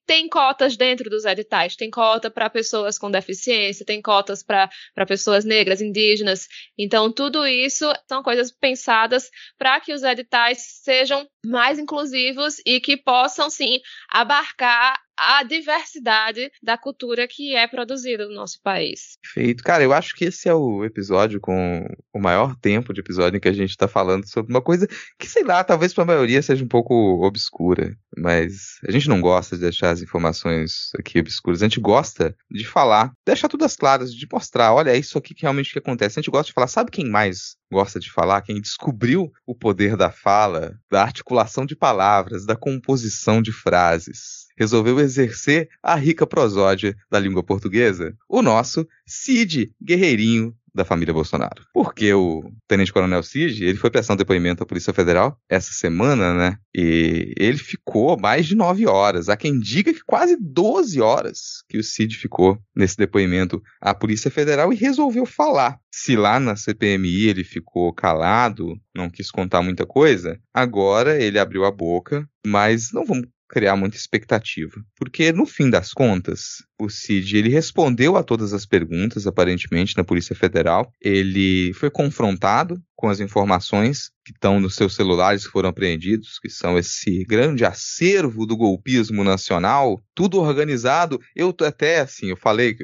Speaker 3: tem cotas dentro dos editais. Tem cota para pessoas com deficiência, tem cotas para pessoas negras, indígenas. Então, tudo isso são coisas pensadas para que os editais sejam mais inclusivos e que possam, sim, abarcar a diversidade da cultura que é produzida no nosso país.
Speaker 1: Perfeito. Cara, eu acho que esse é o episódio com o maior tempo de episódio em que a gente está falando sobre uma coisa que, sei lá, talvez para a maioria seja um pouco obscura, mas a gente não gosta de deixar as informações aqui obscuras, a gente gosta de falar, deixar tudo as claras, de mostrar, olha, é isso aqui que realmente que acontece. A gente gosta de falar, sabe quem mais gosta de falar, quem descobriu o poder da fala, da articulação de palavras, da composição de frases, resolveu exercer a rica prosódia da língua portuguesa? O nosso Cid Guerreirinho da família Bolsonaro. Porque o Tenente Coronel Cid, ele foi prestar um depoimento à Polícia Federal essa semana, né? E ele ficou mais de nove horas. Há quem diga que quase 12 horas que o Cid ficou nesse depoimento à Polícia Federal e resolveu falar. Se lá na CPMI ele ficou calado, não quis contar muita coisa, agora ele abriu a boca, mas não vamos criar muita expectativa, porque no fim das contas, o Cid ele respondeu a todas as perguntas, aparentemente, na Polícia Federal. Ele foi confrontado com as informações que estão nos seus celulares que foram apreendidos, que são esse grande acervo do golpismo nacional, tudo organizado. Eu até, assim, eu falei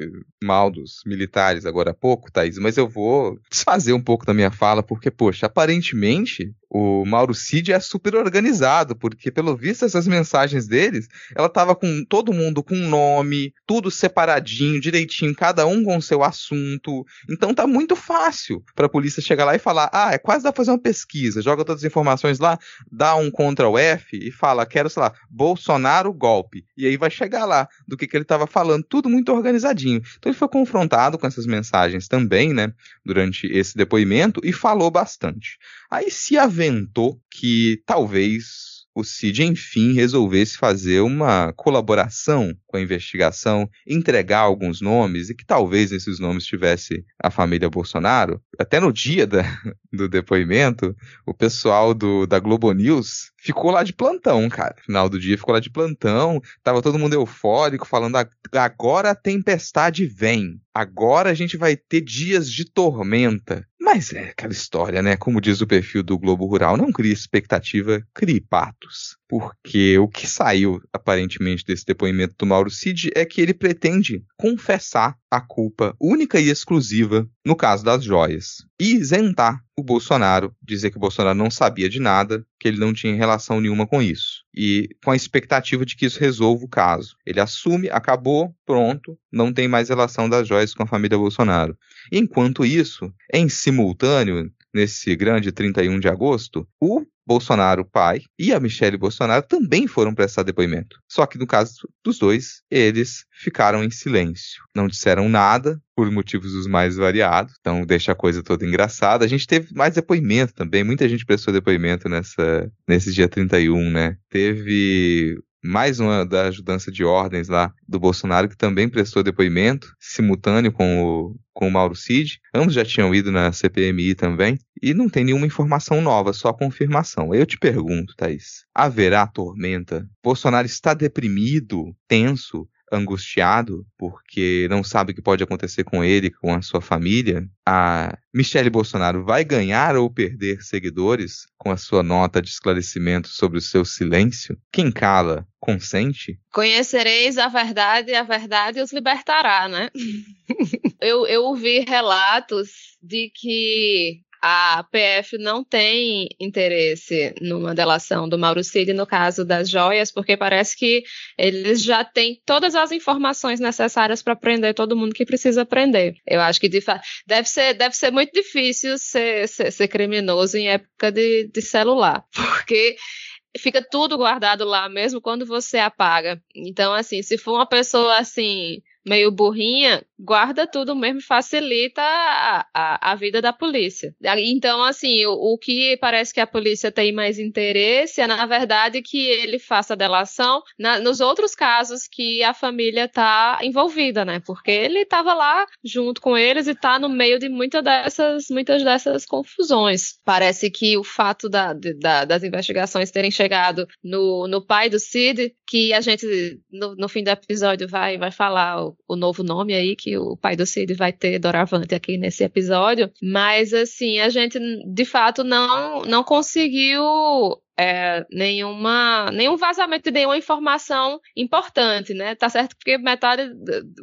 Speaker 1: mal dos militares agora há pouco, Thaís, mas eu vou desfazer um pouco da minha fala, porque, poxa, aparentemente o Mauro Cid é super organizado, porque, pelo visto, essas mensagens deles, ela tava com todo mundo com nome, tudo separadinho, direitinho, cada um com seu assunto. Então tá muito fácil para a polícia chegar lá e falar: ah, é quase dá fazer uma pesquisa, joga todas as informações lá, dá um Ctrl F e fala: quero, sei lá, Bolsonaro golpe. E aí vai chegar lá do que, que ele tava falando, tudo muito organizadinho. Então ele foi confrontado com essas mensagens também, né, durante esse depoimento e falou bastante. Aí se aventou que talvez o Cid, enfim, resolvesse fazer uma colaboração com a investigação, entregar alguns nomes, e que talvez esses nomes tivesse a família Bolsonaro. Até no dia da, do depoimento, o pessoal do, da Globo News ficou lá de plantão, cara. Final do dia ficou lá de plantão, tava todo mundo eufórico, falando agora a tempestade vem, agora a gente vai ter dias de tormenta. Mas é aquela história, né? Como diz o perfil do Globo Rural, não cria expectativa, crie patos. Porque o que saiu aparentemente desse depoimento do Mauro Cid é que ele pretende confessar a culpa única e exclusiva no caso das joias e isentar o Bolsonaro, dizer que o Bolsonaro não sabia de nada, que ele não tinha relação nenhuma com isso. E com a expectativa de que isso resolva o caso. Ele assume, acabou, pronto, não tem mais relação das joias com a família Bolsonaro. Enquanto isso, em simultâneo, nesse grande 31 de agosto, o Bolsonaro pai e a Michelle Bolsonaro também foram prestar depoimento. Só que no caso dos dois, eles ficaram em silêncio. Não disseram nada, por motivos os mais variados. Então deixa a coisa toda engraçada. A gente teve mais depoimento também. Muita gente prestou depoimento nessa, nesse dia 31, né? Teve mais uma da ajudança de ordens lá do Bolsonaro, que também prestou depoimento, simultâneo com o, com o Mauro Cid. Ambos já tinham ido na CPMI também. E não tem nenhuma informação nova, só confirmação. Eu te pergunto, Thaís: haverá tormenta? Bolsonaro está deprimido, tenso? Angustiado porque não sabe o que pode acontecer com ele, com a sua família, a Michele Bolsonaro vai ganhar ou perder seguidores com a sua nota de esclarecimento sobre o seu silêncio? Quem cala, consente?
Speaker 3: Conhecereis a verdade e a verdade os libertará, né? eu, eu ouvi relatos de que a PF não tem interesse numa delação do Mauro Cid no caso das joias, porque parece que eles já têm todas as informações necessárias para prender todo mundo que precisa prender. Eu acho que de deve ser, deve ser muito difícil ser, ser, ser criminoso em época de, de celular, porque fica tudo guardado lá mesmo quando você apaga. Então, assim, se for uma pessoa assim meio burrinha, guarda tudo mesmo facilita a, a, a, vida da polícia. Então, assim, o, o, que parece que a polícia tem mais interesse é, na verdade, que ele faça delação na, nos outros casos que a família está envolvida, né? Porque ele estava lá junto com eles e está no meio de muita dessas, muitas dessas confusões. Parece que o fato da, da, das investigações terem chegado no, no pai do Cid, que a gente, no, no fim do episódio, vai, vai falar o novo nome aí que o pai do Cid vai ter Doravante aqui nesse episódio, mas assim, a gente de fato não não conseguiu é, nenhuma, nenhum vazamento de nenhuma informação importante, né? Tá certo que metade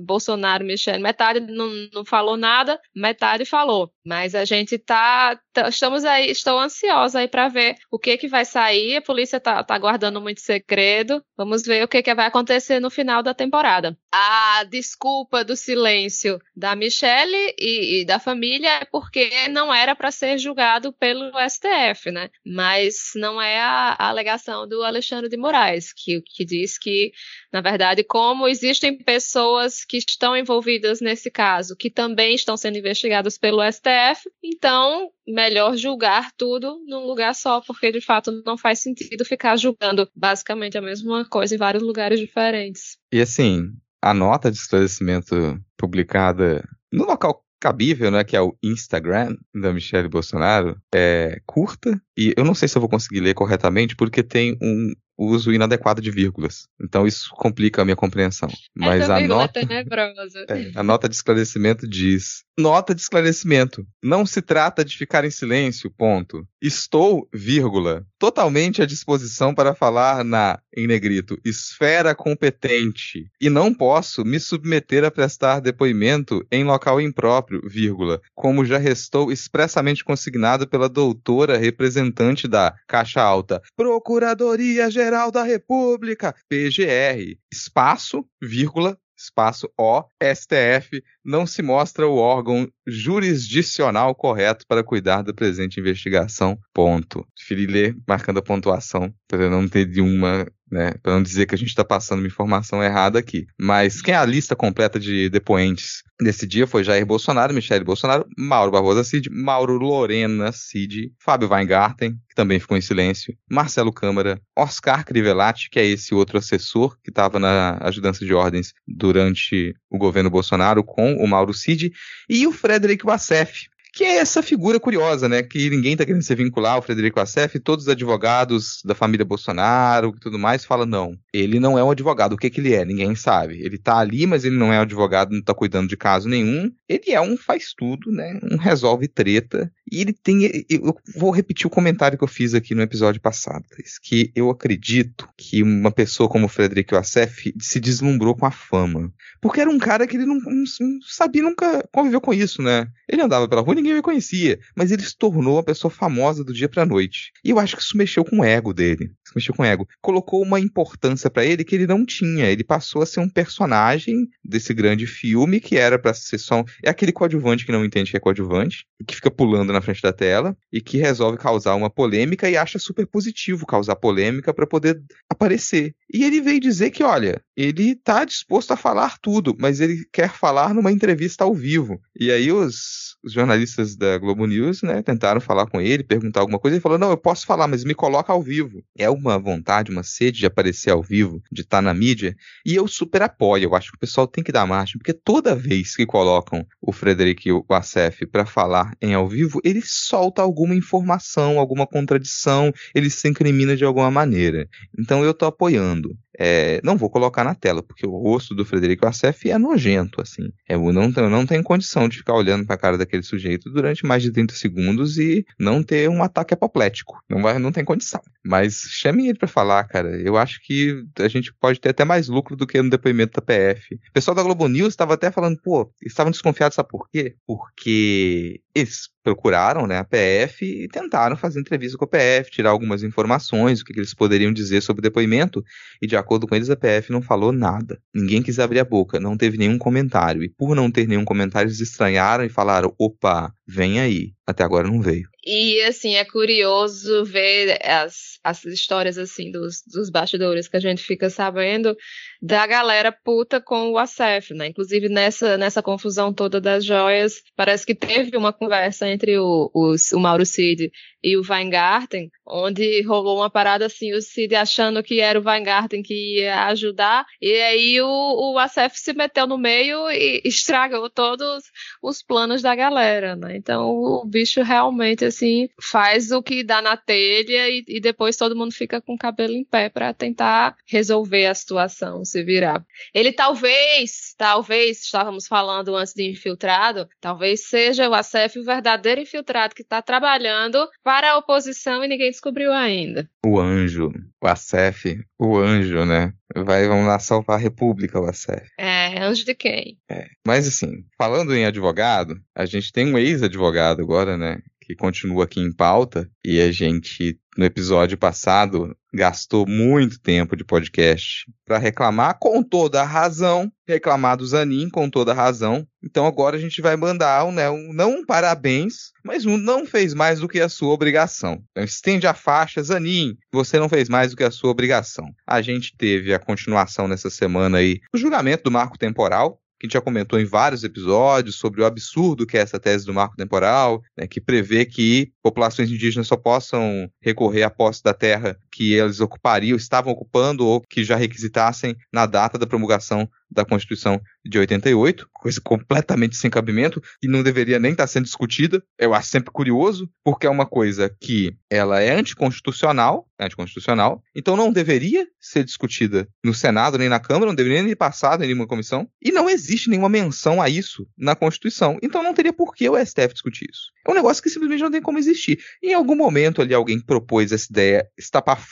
Speaker 3: Bolsonaro, Michel, metade não, não falou nada, metade falou. Mas a gente tá estamos aí, estou ansiosa aí para ver o que que vai sair. A polícia tá, tá guardando muito segredo. Vamos ver o que que vai acontecer no final da temporada. A desculpa do silêncio da Michelle e, e da família é porque não era para ser julgado pelo STF, né? Mas não é a, a alegação do Alexandre de Moraes, que, que diz que, na verdade, como existem pessoas que estão envolvidas nesse caso, que também estão sendo investigadas pelo STF, então melhor julgar tudo num lugar só, porque de fato não faz sentido ficar julgando basicamente a mesma coisa em vários lugares diferentes.
Speaker 1: E assim, a nota de esclarecimento publicada no local cabível, né, que é o Instagram da Michelle Bolsonaro, é curta e eu não sei se eu vou conseguir ler corretamente porque tem um uso inadequado de vírgulas. Então isso complica a minha compreensão. Mas
Speaker 3: Essa
Speaker 1: a nota,
Speaker 3: é,
Speaker 1: a nota de esclarecimento diz: nota de esclarecimento. Não se trata de ficar em silêncio. Ponto. Estou, vírgula, totalmente à disposição para falar na, em negrito, esfera competente e não posso me submeter a prestar depoimento em local impróprio, vírgula, como já restou expressamente consignado pela doutora representante da Caixa Alta, Procuradoria Geral Geral da República, PGR, espaço, vírgula, espaço O, STF, não se mostra o órgão jurisdicional correto para cuidar da presente investigação. Ponto. Ler marcando a pontuação para não ter de uma né? Para não dizer que a gente está passando uma informação errada aqui. Mas quem é a lista completa de depoentes desse dia foi Jair Bolsonaro, Michele Bolsonaro, Mauro Barbosa Cid, Mauro Lorena Cid, Fábio Weingarten, que também ficou em silêncio, Marcelo Câmara, Oscar Crivellati, que é esse outro assessor que estava na ajudança de ordens durante o governo Bolsonaro com o Mauro Cid, e o Frederic Wassef, que é essa figura curiosa, né? Que ninguém está querendo se vincular ao Frederico Assef, todos os advogados da família Bolsonaro e tudo mais falam, não, ele não é um advogado. O que, que ele é? Ninguém sabe. Ele está ali, mas ele não é um advogado, não está cuidando de caso nenhum. Ele é um faz tudo, né? Um resolve treta. E ele tem. Eu vou repetir o comentário que eu fiz aqui no episódio passado, que eu acredito que uma pessoa como o Frederico Assef se deslumbrou com a fama. Porque era um cara que ele não, não, não sabia, nunca conviveu com isso, né? Ele andava pela rua, ninguém o conhecia, mas ele se tornou uma pessoa famosa do dia pra noite. E eu acho que isso mexeu com o ego dele. Isso mexeu com o ego. Colocou uma importância para ele que ele não tinha. Ele passou a ser um personagem desse grande filme que era para ser só é aquele coadjuvante que não entende que é coadjuvante, que fica pulando na frente da tela e que resolve causar uma polêmica e acha super positivo causar polêmica para poder aparecer. E ele veio dizer que, olha, ele tá disposto a falar tudo, mas ele quer falar numa entrevista ao vivo. E aí os, os jornalistas da Globo News, né, tentaram falar com ele, perguntar alguma coisa, ele falou: "Não, eu posso falar, mas me coloca ao vivo". É uma vontade, uma sede de aparecer ao vivo, de estar tá na mídia, e eu super apoio. Eu acho que o pessoal tem que dar margem, porque toda vez que colocam o Frederic e o Acef para falar em ao vivo, ele solta alguma informação, alguma contradição, ele se incrimina de alguma maneira. Então eu tô apoiando. É, não vou colocar na tela, porque o rosto do Frederico Assef é nojento, assim. Eu não, eu não tenho condição de ficar olhando para a cara daquele sujeito durante mais de 30 segundos e não ter um ataque apoplético. Não, vai, não tem condição. Mas chame ele para falar, cara. Eu acho que a gente pode ter até mais lucro do que no depoimento da PF. O pessoal da Globo News estava até falando, pô, estavam desconfiados, sabe por quê? Porque eles procuraram né, a PF e tentaram fazer entrevista com a PF, tirar algumas informações, o que, que, eles poderiam dizer sobre o depoimento, e de acordo com eles, a PF não falou nada. Ninguém quis abrir a boca, não teve nenhum comentário. E por não ter nenhum comentário, eles estranharam e falaram: opa, vem aí. Até agora não veio.
Speaker 3: E assim, é curioso ver as, as histórias assim dos, dos bastidores que a gente fica sabendo da galera puta com o ACF, né? Inclusive nessa, nessa confusão toda das joias, parece que teve uma conversa entre o, os, o Mauro Cid e o Weingarten, onde rolou uma parada assim, o Cid achando que era o Weingarten que ia ajudar, e aí o, o ACF se meteu no meio e estragou todos os planos da galera, né? Então o bicho realmente assim faz o que dá na telha e, e depois todo mundo fica com o cabelo em pé para tentar resolver a situação, se virar. Ele talvez, talvez, estávamos falando antes de infiltrado, talvez seja o ACF o verdadeiro infiltrado que está trabalhando para para a oposição e ninguém descobriu ainda.
Speaker 1: O anjo, o Acef, o anjo, né? Vai, vamos lá salvar a República, o Acef.
Speaker 3: É, anjo de quem?
Speaker 1: É. Mas assim, falando em advogado, a gente tem um ex-advogado agora, né? Que continua aqui em pauta, e a gente no episódio passado, gastou muito tempo de podcast para reclamar com toda a razão, reclamar do Zanin com toda a razão. Então agora a gente vai mandar um, né, um não um parabéns, mas um não fez mais do que a sua obrigação. Então estende a faixa, Zanin, você não fez mais do que a sua obrigação. A gente teve a continuação nessa semana aí, o julgamento do marco temporal, que a gente já comentou em vários episódios sobre o absurdo que é essa tese do marco temporal, né, que prevê que populações indígenas só possam recorrer à posse da terra que eles ocupariam, estavam ocupando ou que já requisitassem na data da promulgação da Constituição de 88, coisa completamente sem cabimento e não deveria nem estar sendo discutida. Eu acho sempre curioso, porque é uma coisa que ela é anticonstitucional, é anticonstitucional, então não deveria ser discutida no Senado nem na Câmara, não deveria nem passar em nenhuma comissão, e não existe nenhuma menção a isso na Constituição. Então não teria por que o STF discutir isso. É um negócio que simplesmente não tem como existir. Em algum momento ali alguém propôs essa ideia estapafúrdia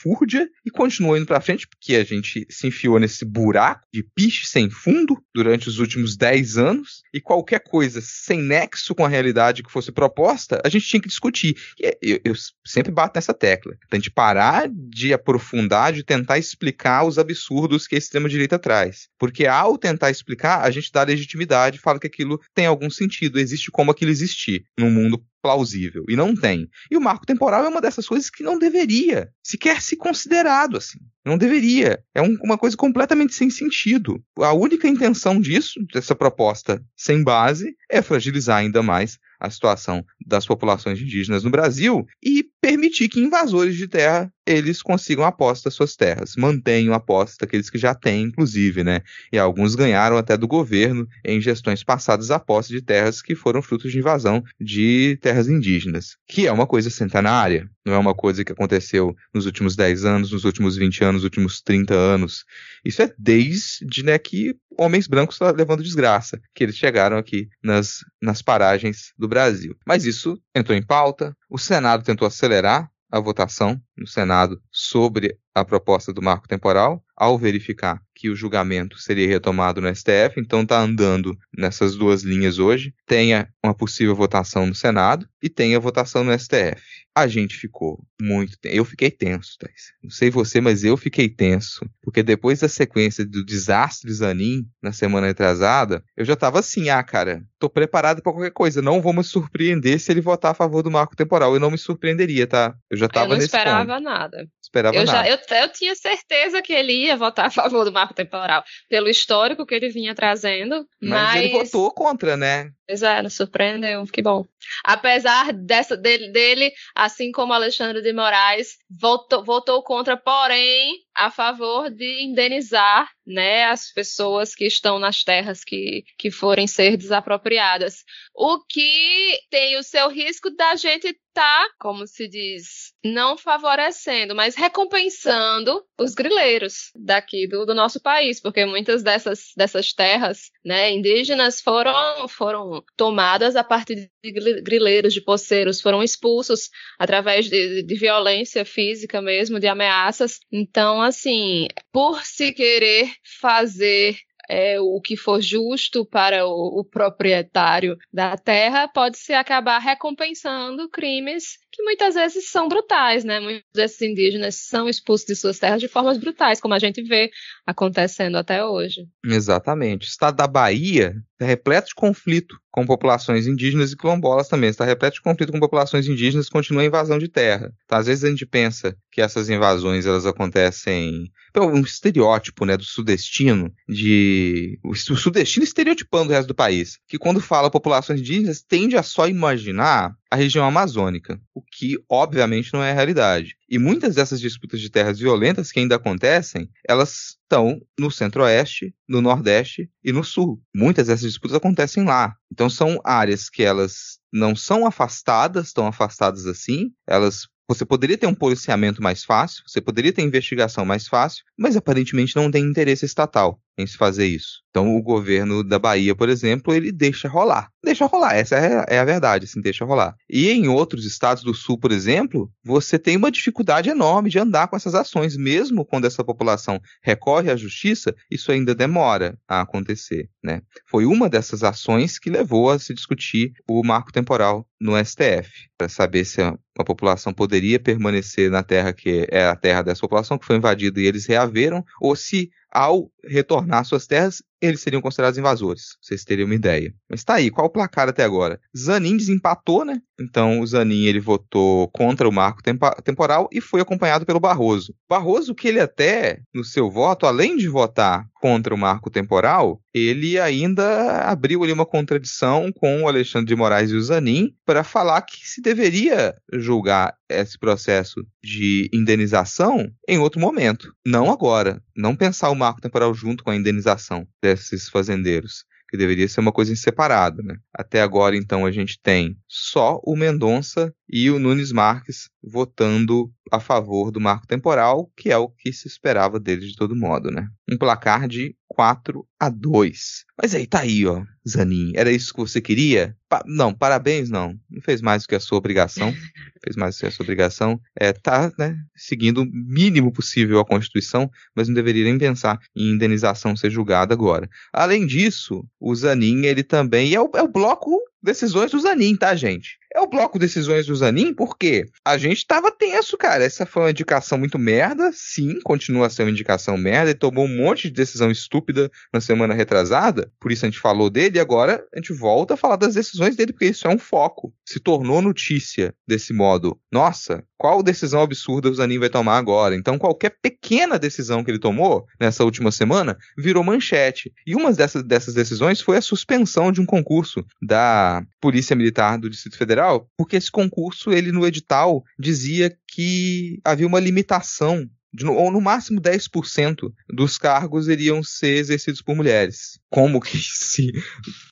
Speaker 1: e continuou indo para frente, porque a gente se enfiou nesse buraco de piche sem fundo durante os últimos 10 anos, e qualquer coisa sem nexo com a realidade que fosse proposta, a gente tinha que discutir. E eu, eu sempre bato nessa tecla. A gente parar de aprofundar, de tentar explicar os absurdos que a extrema-direita traz. Porque ao tentar explicar, a gente dá legitimidade, fala que aquilo tem algum sentido, existe como aquilo existir no mundo plausível. E não tem. E o marco temporal é uma dessas coisas que não deveria sequer ser considerado assim. Não deveria. É um, uma coisa completamente sem sentido. A única intenção disso, dessa proposta sem base, é fragilizar ainda mais a situação das populações indígenas no Brasil e permitir que invasores de terra eles consigam a posse das suas terras, mantenham a posse daqueles que já têm, inclusive, né? E alguns ganharam até do governo em gestões passadas a posse de terras que foram frutos de invasão de terras indígenas, que é uma coisa centenária, não é uma coisa que aconteceu nos últimos 10 anos, nos últimos 20 anos, nos últimos 30 anos. Isso é desde né, que homens brancos estão levando desgraça, que eles chegaram aqui nas, nas paragens do Brasil. Mas isso entrou em pauta, o Senado tentou acelerar a votação no Senado sobre a proposta do marco temporal, ao verificar que o julgamento seria retomado no STF, então está andando nessas duas linhas hoje. Tenha uma possível votação no Senado e tenha votação no STF. A gente ficou muito tenso. Eu fiquei tenso, Thais. Não sei você, mas eu fiquei tenso. Porque depois da sequência do desastre Zanin, na semana atrasada, eu já tava assim, ah, cara, tô preparado para qualquer coisa. Não vou me surpreender se ele votar a favor do marco temporal. Eu não me surpreenderia, tá? Eu já tava nesse
Speaker 3: Eu não esperava
Speaker 1: ponto.
Speaker 3: nada.
Speaker 1: Esperava
Speaker 3: eu,
Speaker 1: nada.
Speaker 3: Já, eu, eu tinha certeza que ele ia votar a favor do marco temporal, pelo histórico que ele vinha trazendo. Mas,
Speaker 1: mas... ele votou contra, né?
Speaker 3: Pois é, surpreendeu, que bom. Apesar dessa, dele, dele, assim como Alexandre de Moraes, votou, votou contra, porém, a favor de indenizar né, as pessoas que estão nas terras que, que forem ser desapropriadas. O que tem o seu risco da gente tá, como se diz, não favorecendo, mas recompensando os grileiros daqui do, do, nosso país, porque muitas dessas, dessas terras né, indígenas foram, foram tomadas a partir de grileiros, de poceiros, foram expulsos através de, de violência física mesmo, de ameaças. Então, assim, por se querer fazer é, o que for justo para o, o proprietário da terra, pode-se acabar recompensando crimes que muitas vezes são brutais, né? Muitos desses indígenas são expulsos de suas terras de formas brutais, como a gente vê acontecendo até hoje.
Speaker 1: Exatamente. O estado da Bahia está repleto de conflito com populações indígenas e quilombolas também. Está repleto de conflito com populações indígenas, continua a invasão de terra. Então, às vezes a gente pensa que essas invasões elas acontecem um estereótipo, né, do sudestino, de o sudestino estereotipando o resto do país, que quando fala populações indígenas tende a só imaginar a região amazônica, o que obviamente não é a realidade. E muitas dessas disputas de terras violentas que ainda acontecem, elas estão no centro-oeste, no nordeste e no sul. Muitas dessas disputas acontecem lá. Então são áreas que elas não são afastadas, tão afastadas assim, elas você poderia ter um policiamento mais fácil, você poderia ter investigação mais fácil, mas aparentemente não tem interesse estatal em se fazer isso. Então, o governo da Bahia, por exemplo, ele deixa rolar. Deixa rolar, essa é, é, a verdade, assim, deixa rolar. E em outros estados do sul, por exemplo, você tem uma dificuldade enorme de andar com essas ações. Mesmo quando essa população recorre à justiça, isso ainda demora a acontecer. Né? Foi uma dessas ações que levou a se discutir o marco temporal no STF, para saber se a, a população poderia permanecer na terra que é a terra dessa população, que foi invadida e eles reaveram, ou se ao retornar suas terras, eles seriam considerados invasores. Vocês teriam uma ideia. Mas tá aí, qual o placar até agora? Zanin desempatou, né? Então o Zanin ele votou contra o marco temporal e foi acompanhado pelo Barroso. Barroso que ele até no seu voto, além de votar contra o marco temporal, ele ainda abriu ali uma contradição com o Alexandre de Moraes e o Zanin para falar que se deveria julgar esse processo de indenização em outro momento, não agora, não pensar o marco temporal junto com a indenização desses fazendeiros que deveria ser uma coisa em separado, né? Até agora, então, a gente tem só o Mendonça e o Nunes Marques votando a favor do marco temporal, que é o que se esperava deles de todo modo, né? Um placar de 4 a 2. Mas aí, tá aí, ó, Zanin. Era isso que você queria? Pa não, parabéns, não. Não fez mais do que a sua obrigação. fez mais do que a sua obrigação. É, tá, né, seguindo o mínimo possível a Constituição, mas não deveria nem pensar em indenização ser julgada agora. Além disso, o Zanin, ele também é o, é o bloco decisões do Zanin, tá, gente? É o bloco decisões do Zanin porque a gente tava tenso, cara. Essa foi uma indicação muito merda. Sim, continua ser uma indicação merda. Ele tomou um monte de decisão estúpida na semana retrasada. Por isso a gente falou dele. E agora a gente volta a falar das decisões dele, porque isso é um foco. Se tornou notícia desse modo. Nossa, qual decisão absurda o Zanin vai tomar agora? Então, qualquer pequena decisão que ele tomou nessa última semana virou manchete. E uma dessas, dessas decisões foi a suspensão de um concurso da Polícia Militar do Distrito Federal porque esse concurso, ele no edital dizia que havia uma limitação de, ou no máximo 10% dos cargos iriam ser exercidos por mulheres. Como que se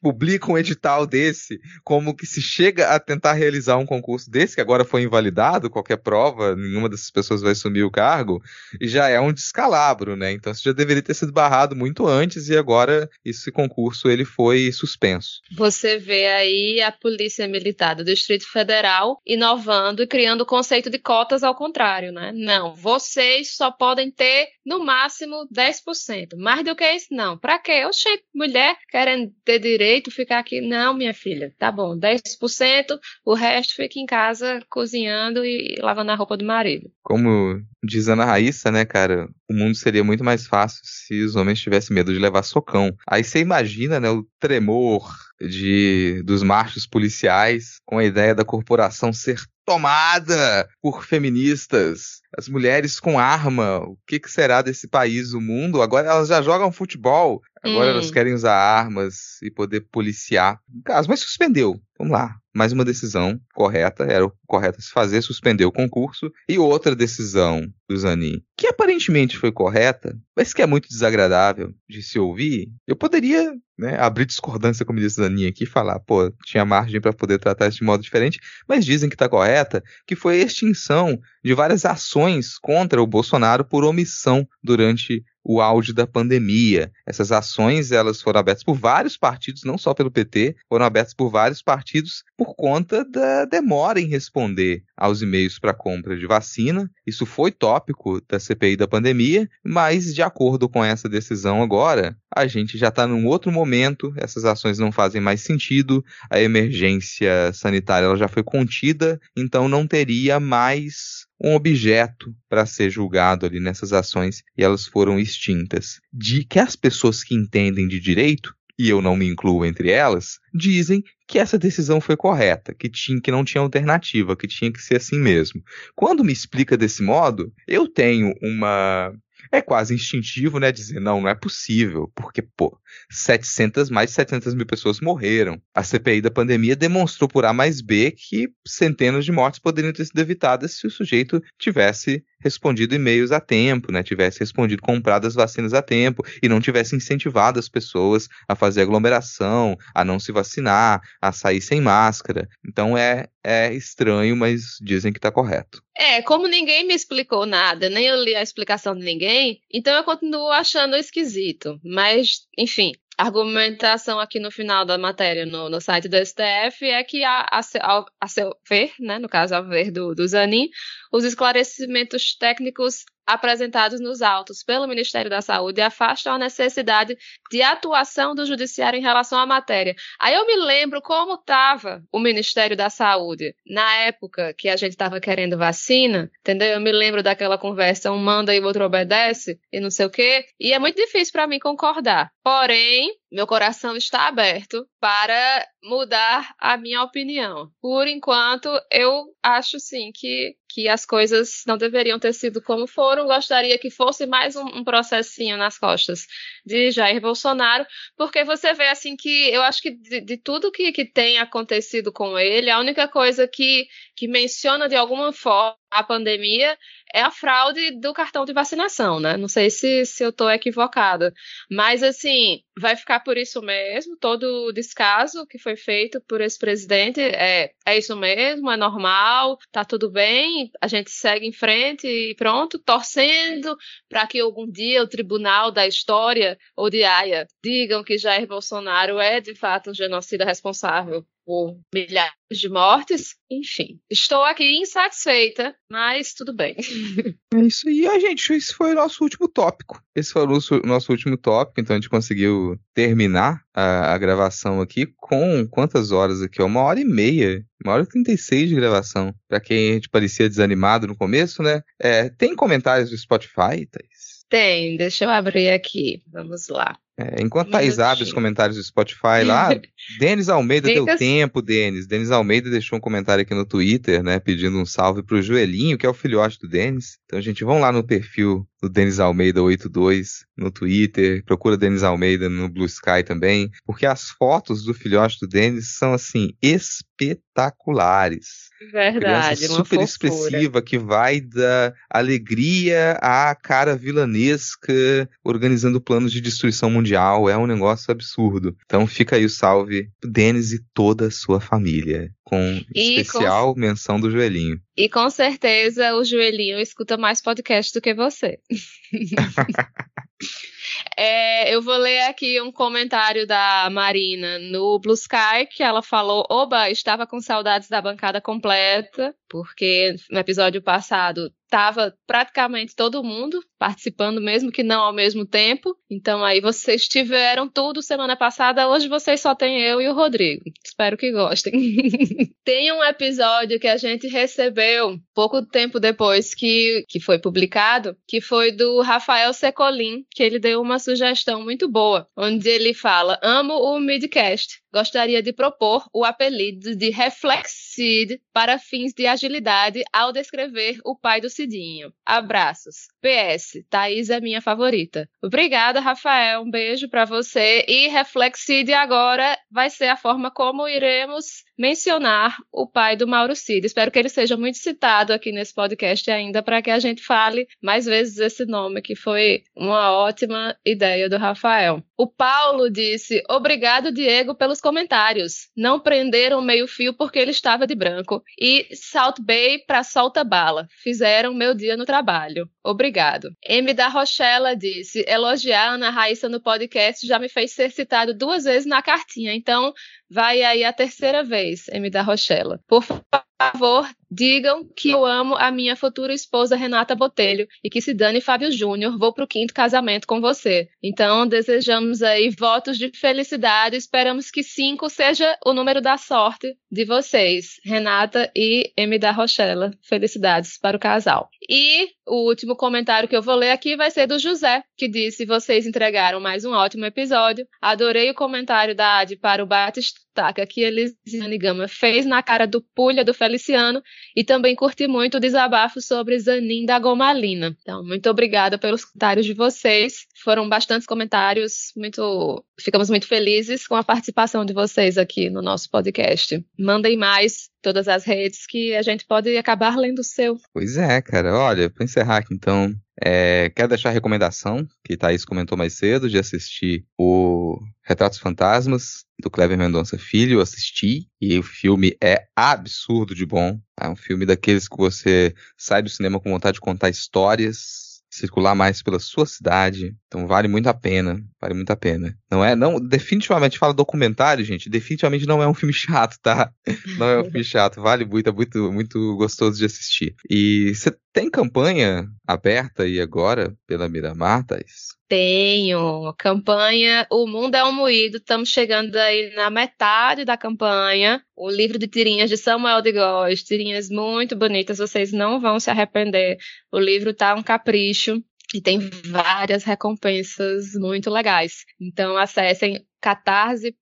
Speaker 1: publica um edital desse? Como que se chega a tentar realizar um concurso desse, que agora foi invalidado, qualquer prova, nenhuma dessas pessoas vai assumir o cargo, e já é um descalabro, né? Então isso já deveria ter sido barrado muito antes e agora esse concurso ele foi suspenso.
Speaker 3: Você vê aí a Polícia Militar do Distrito Federal inovando e criando o conceito de cotas ao contrário, né? Não, vocês só podem ter no máximo 10%. Mais do que isso, não. Para quê? Oxê, mulher querendo ter direito, ficar aqui. Não, minha filha, tá bom, 10%, o resto fica em casa cozinhando e lavando a roupa do marido.
Speaker 1: Como diz Ana Raíssa, né, cara, o mundo seria muito mais fácil se os homens tivessem medo de levar socão. Aí você imagina, né, o tremor de dos machos policiais com a ideia da corporação ser tomada por feministas, as mulheres com arma, o que, que será desse país, o mundo? Agora elas já jogam futebol, Agora
Speaker 3: Hum.
Speaker 1: elas querem usar armas e poder policiar. Caso, mas suspendeu. Vamos lá. Mais uma decisão correta, era o correto a se fazer, suspender o concurso. E outra decisão do Zanin, que aparentemente foi correta, mas que é muito desagradável de se ouvir. Eu poderia né, abrir discordância com o ministro Zanin aqui e falar, pô, tinha margem para poder tratar isso de modo diferente, mas dizem que está correta, que foi a extinção de várias ações contra o Bolsonaro por omissão durante o auge da pandemia. Essas ações elas foram abertas por vários partidos, não só pelo PT, foram abertas por vários partidos por conta da demora em responder aos e-mails para compra de vacina. Isso foi tópico da CPI da pandemia, mas de acordo com essa decisão agora, a gente já está num outro momento, essas ações não fazem mais sentido, a emergência sanitária ela já foi contida, então não teria mais um objeto para ser julgado ali nessas ações e elas foram extintas. De que as pessoas que entendem de direito, e eu não me incluo entre elas, dizem que essa decisão foi correta, que, tinha, que não tinha alternativa, que tinha que ser assim mesmo. Quando me explica desse modo, eu tenho uma é quase instintivo, né, dizer, não, não é possível, porque, pô, 700, mais de 700 mil pessoas morreram. A CPI da pandemia demonstrou por A mais B que centenas de mortes poderiam ter sido evitadas se o sujeito tivesse respondido e-mails a tempo, né, tivesse respondido comprado as vacinas a tempo e não tivesse incentivado as pessoas a fazer aglomeração, a não se vacinar, a sair sem máscara. Então é, é estranho, mas dizem que está correto.
Speaker 3: É, como ninguém me explicou nada, nem eu li a explicação de ninguém, então eu continuo achando esquisito. Mas, enfim, a argumentação aqui no final da matéria no, no site do STF é que, a, a, seu- a seu ver, né, no caso, ao ver do, do Zanin, os esclarecimentos técnicos apresentados nos autos pelo Ministério da Saúde afastam a necessidade de atuação do Judiciário em relação à matéria. Aí eu me lembro como estava o Ministério da Saúde na época que a gente estava querendo vacina, entendeu? Eu me lembro daquela conversa, um manda e o outro obedece, e não sei o quê. E é muito difícil para mim concordar. Porém, meu coração está aberto para mudar a minha opinião. Por enquanto, eu acho sim que, que as coisas não deveriam ter sido como foram. Gostaria que fosse mais um, um processinho nas costas de Jair Bolsonaro, porque você vê assim que eu acho que de, de tudo que, que tem acontecido com ele, a única coisa que, que menciona de alguma forma a pandemia é a fraude do cartão de vacinação, né? Não sei se, se eu estou equivocada, mas assim, vai ficar por isso mesmo, todo o descaso que foi feito por esse presidente é, é isso mesmo, é normal, tá tudo bem, a gente segue em frente e pronto, torcendo para que algum dia o tribunal da história ou de Haia digam que Jair Bolsonaro é de fato um genocida responsável por milhares de mortes. Enfim, estou aqui insatisfeita, mas tudo bem.
Speaker 1: É isso aí, a gente. Esse foi o nosso último tópico. Esse foi o nosso, nosso último tópico, então a gente conseguiu terminar a, a gravação aqui com quantas horas aqui? Uma hora e meia. Uma hora e trinta e seis de gravação. Pra quem a gente parecia desanimado no começo, né? É, tem comentários do Spotify, Thaís?
Speaker 3: Tem, deixa eu abrir aqui. Vamos lá.
Speaker 1: É, enquanto Thaís abre os comentários do Spotify lá, Denis Almeida deu tempo, Denis. Denis Almeida deixou um comentário aqui no Twitter, né? Pedindo um salve pro Joelhinho, que é o filhote do Denis. Então, gente, vão lá no perfil do Denis Almeida 82 no Twitter. Procura Denis Almeida no Blue Sky também. Porque as fotos do filhote do Denis são, assim, espetaculares.
Speaker 3: Verdade,
Speaker 1: Criança super
Speaker 3: fofura.
Speaker 1: expressiva que vai da alegria à cara vilanesca, organizando planos de destruição mundial. É um negócio absurdo. Então fica aí o salve Denis e toda a sua família. Com
Speaker 3: E
Speaker 1: especial menção do joelhinho.
Speaker 3: E com certeza o Joelhinho escuta mais podcast do que você. É, eu vou ler aqui um comentário da Marina no Blue Sky, que ela falou: Oba, estava com saudades da bancada completa, porque no episódio passado estava praticamente todo mundo participando, mesmo que não ao mesmo tempo. Então aí vocês tiveram tudo semana passada, hoje vocês só tem eu e o Rodrigo. Espero que gostem. tem um episódio que a gente recebeu pouco tempo depois que, que foi publicado, que foi do Rafael Secolin, que ele deu uma sugestão muito boa, onde ele fala: Amo o Midcast. Gostaria de propor o apelido de Reflexid para fins de agilidade ao descrever o pai do Cidinho. Abraços. PS, Thaís é minha favorita. Obrigada, Rafael. Um beijo para você. E Reflexid agora vai ser a forma como iremos mencionar o pai do Mauro Cid. Espero que ele seja muito citado aqui nesse podcast ainda para que a gente fale mais vezes esse nome, que foi uma ótima ideia do Rafael. O Paulo disse: Obrigado, Diego, pelos comentários. Não prenderam meio-fio porque ele estava de branco. E Salt Bay para solta bala. Fizeram meu dia no trabalho. Obrigado. M da Rochella disse: Elogiar Ana Raíssa no podcast já me fez ser citado duas vezes na cartinha. Então, vai aí a terceira vez, M da Rochella. Por favor, digam que eu amo a minha futura esposa Renata Botelho e que se dane Fábio Júnior, vou pro quinto casamento com você. Então, desejamos aí votos de felicidade, esperamos que cinco seja o número da sorte de vocês, Renata e M da Rochella. Felicidades para o casal. E o último comentário que eu vou ler aqui vai ser do José, que disse: Vocês entregaram mais um ótimo episódio. Adorei o comentário da Ad para o Batistaca que Elisiane Gama fez na cara do Pulha do Feliciano e também curti muito o desabafo sobre Zanin da Gomalina. Então, muito obrigada pelos comentários de vocês. Foram bastantes comentários, muito ficamos muito felizes com a participação de vocês aqui no nosso podcast. Mandem mais todas as redes que a gente pode acabar lendo o seu.
Speaker 1: Pois é, cara. Olha, para encerrar aqui então, é, quero deixar a recomendação que Thaís comentou mais cedo de assistir o Retratos Fantasmas do Clever Mendonça Filho. Eu assisti e o filme é absurdo de bom. É um filme daqueles que você sai do cinema com vontade de contar histórias circular mais pela sua cidade. Então vale muito a pena, vale muito a pena. Não é, não, definitivamente fala documentário, gente, definitivamente não é um filme chato, tá? Não é um filme chato, vale muito, é muito, muito gostoso de assistir. E você tem campanha aberta aí agora pela Miramar, Thais?
Speaker 3: Tenho. Campanha O Mundo é um Moído. Estamos chegando aí na metade da campanha. O livro de tirinhas de Samuel de Góes. Tirinhas muito bonitas. Vocês não vão se arrepender. O livro tá um capricho. E tem várias recompensas muito legais. Então acessem catarse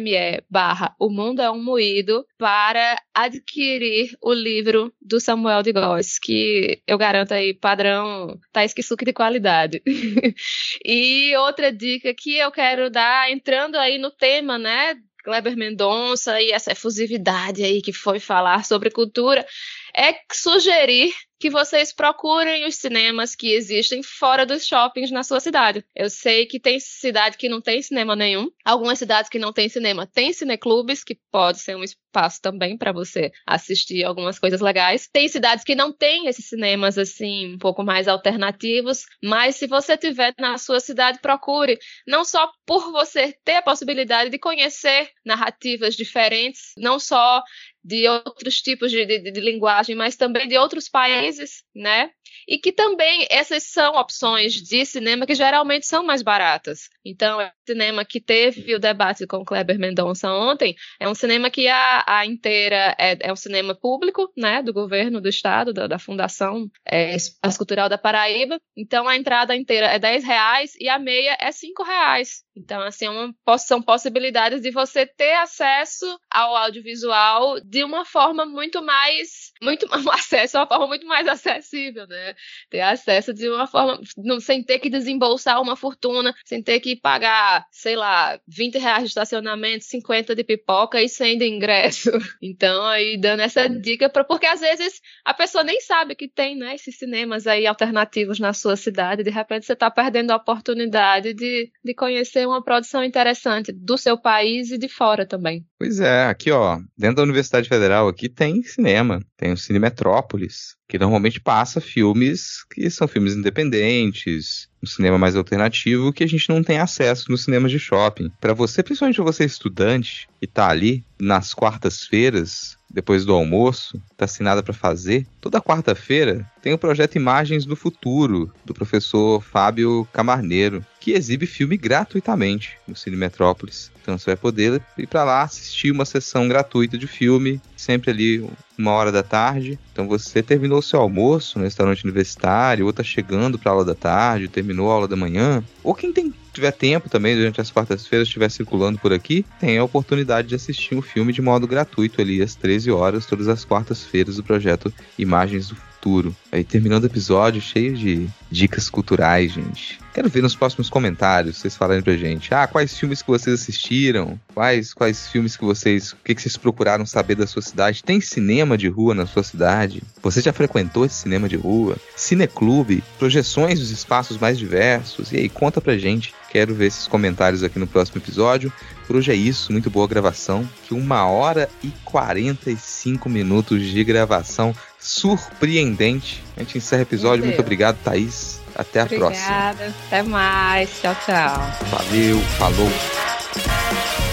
Speaker 3: me barra O Mundo é um Moído para adquirir o livro do Samuel de Góes, que eu garanto aí, padrão Taisuke tá de qualidade. e outra dica que eu quero dar, entrando aí no tema, né, Kleber Mendonça e essa efusividade aí que foi falar sobre cultura, é sugerir que vocês procurem os cinemas que existem fora dos shoppings na sua cidade. Eu sei que tem cidade que não tem cinema nenhum. Algumas cidades que não tem cinema têm cineclubes, que pode ser um espaço também para você assistir algumas coisas legais. Tem cidades que não têm esses cinemas assim um pouco mais alternativos, mas se você tiver na sua cidade, procure, não só por você ter a possibilidade de conhecer narrativas diferentes, não só de outros tipos de, de, de, linguagem, mas também de outros países, né? E que também essas são opções de cinema que geralmente são mais baratas. Então, é um cinema que teve o debate com Kleber Mendonça ontem, é um cinema que a, a inteira é, é, um cinema público, né? Do governo do estado, da, da Fundação é, Espaço Cultural da Paraíba. Então, a entrada inteira é 10 reais e a meia é 5 reais. Então, assim, é uma, são possibilidades de você ter acesso ao audiovisual de uma forma muito mais, muito um acesso, uma forma muito mais acessível, né? Ter acesso de uma forma, sem ter que desembolsar uma fortuna, sem ter que pagar, sei lá, 20 reais de estacionamento, 50 de pipoca e 100 de ingresso. Então, aí dando essa dica, pra, porque às vezes a pessoa nem sabe que tem, né, esses cinemas aí alternativos na sua cidade, de repente você está perdendo a oportunidade de, de conhecer uma produção interessante do seu país e de fora também.
Speaker 1: Pois é, aqui ó, dentro da Universidade Federal aqui tem cinema, tem o Cine Metrópolis, que normalmente passa filmes que são filmes independentes, um cinema mais alternativo que a gente não tem acesso nos cinemas de shopping. Para você, principalmente você estudante e tá ali nas quartas-feiras, depois do almoço, tá sem nada para fazer, toda quarta-feira tem o projeto Imagens do Futuro do professor Fábio Camarneiro, que exibe filme gratuitamente no Cine Metrópolis. Então você vai poder ir para lá assistir uma sessão gratuita de filme, sempre ali uma hora da tarde. Então você terminou seu almoço no restaurante universitário, ou tá chegando para aula da tarde, terminou a aula da manhã, ou quem tem tiver tempo também durante as quartas-feiras estiver circulando por aqui, tem a oportunidade de assistir um filme de modo gratuito ali às 13 horas todas as quartas-feiras do projeto Imagens do futuro. Aí terminando o episódio cheio de dicas culturais, gente. Quero ver nos próximos comentários vocês falarem pra gente. Ah, quais filmes que vocês assistiram? Quais quais filmes que vocês, o que, que vocês procuraram saber da sua cidade? Tem cinema de rua na sua cidade? Você já frequentou esse cinema de rua? Cineclube? Projeções dos espaços mais diversos? E aí, conta pra gente. Quero ver esses comentários aqui no próximo episódio. Por hoje é isso, muito boa gravação. Que uma hora e 45 minutos de gravação surpreendente. A gente encerra o episódio. Muito obrigado, Thaís. Até a
Speaker 3: Obrigada.
Speaker 1: próxima. Obrigada.
Speaker 3: Até mais. Tchau, tchau.
Speaker 1: Valeu. Falou.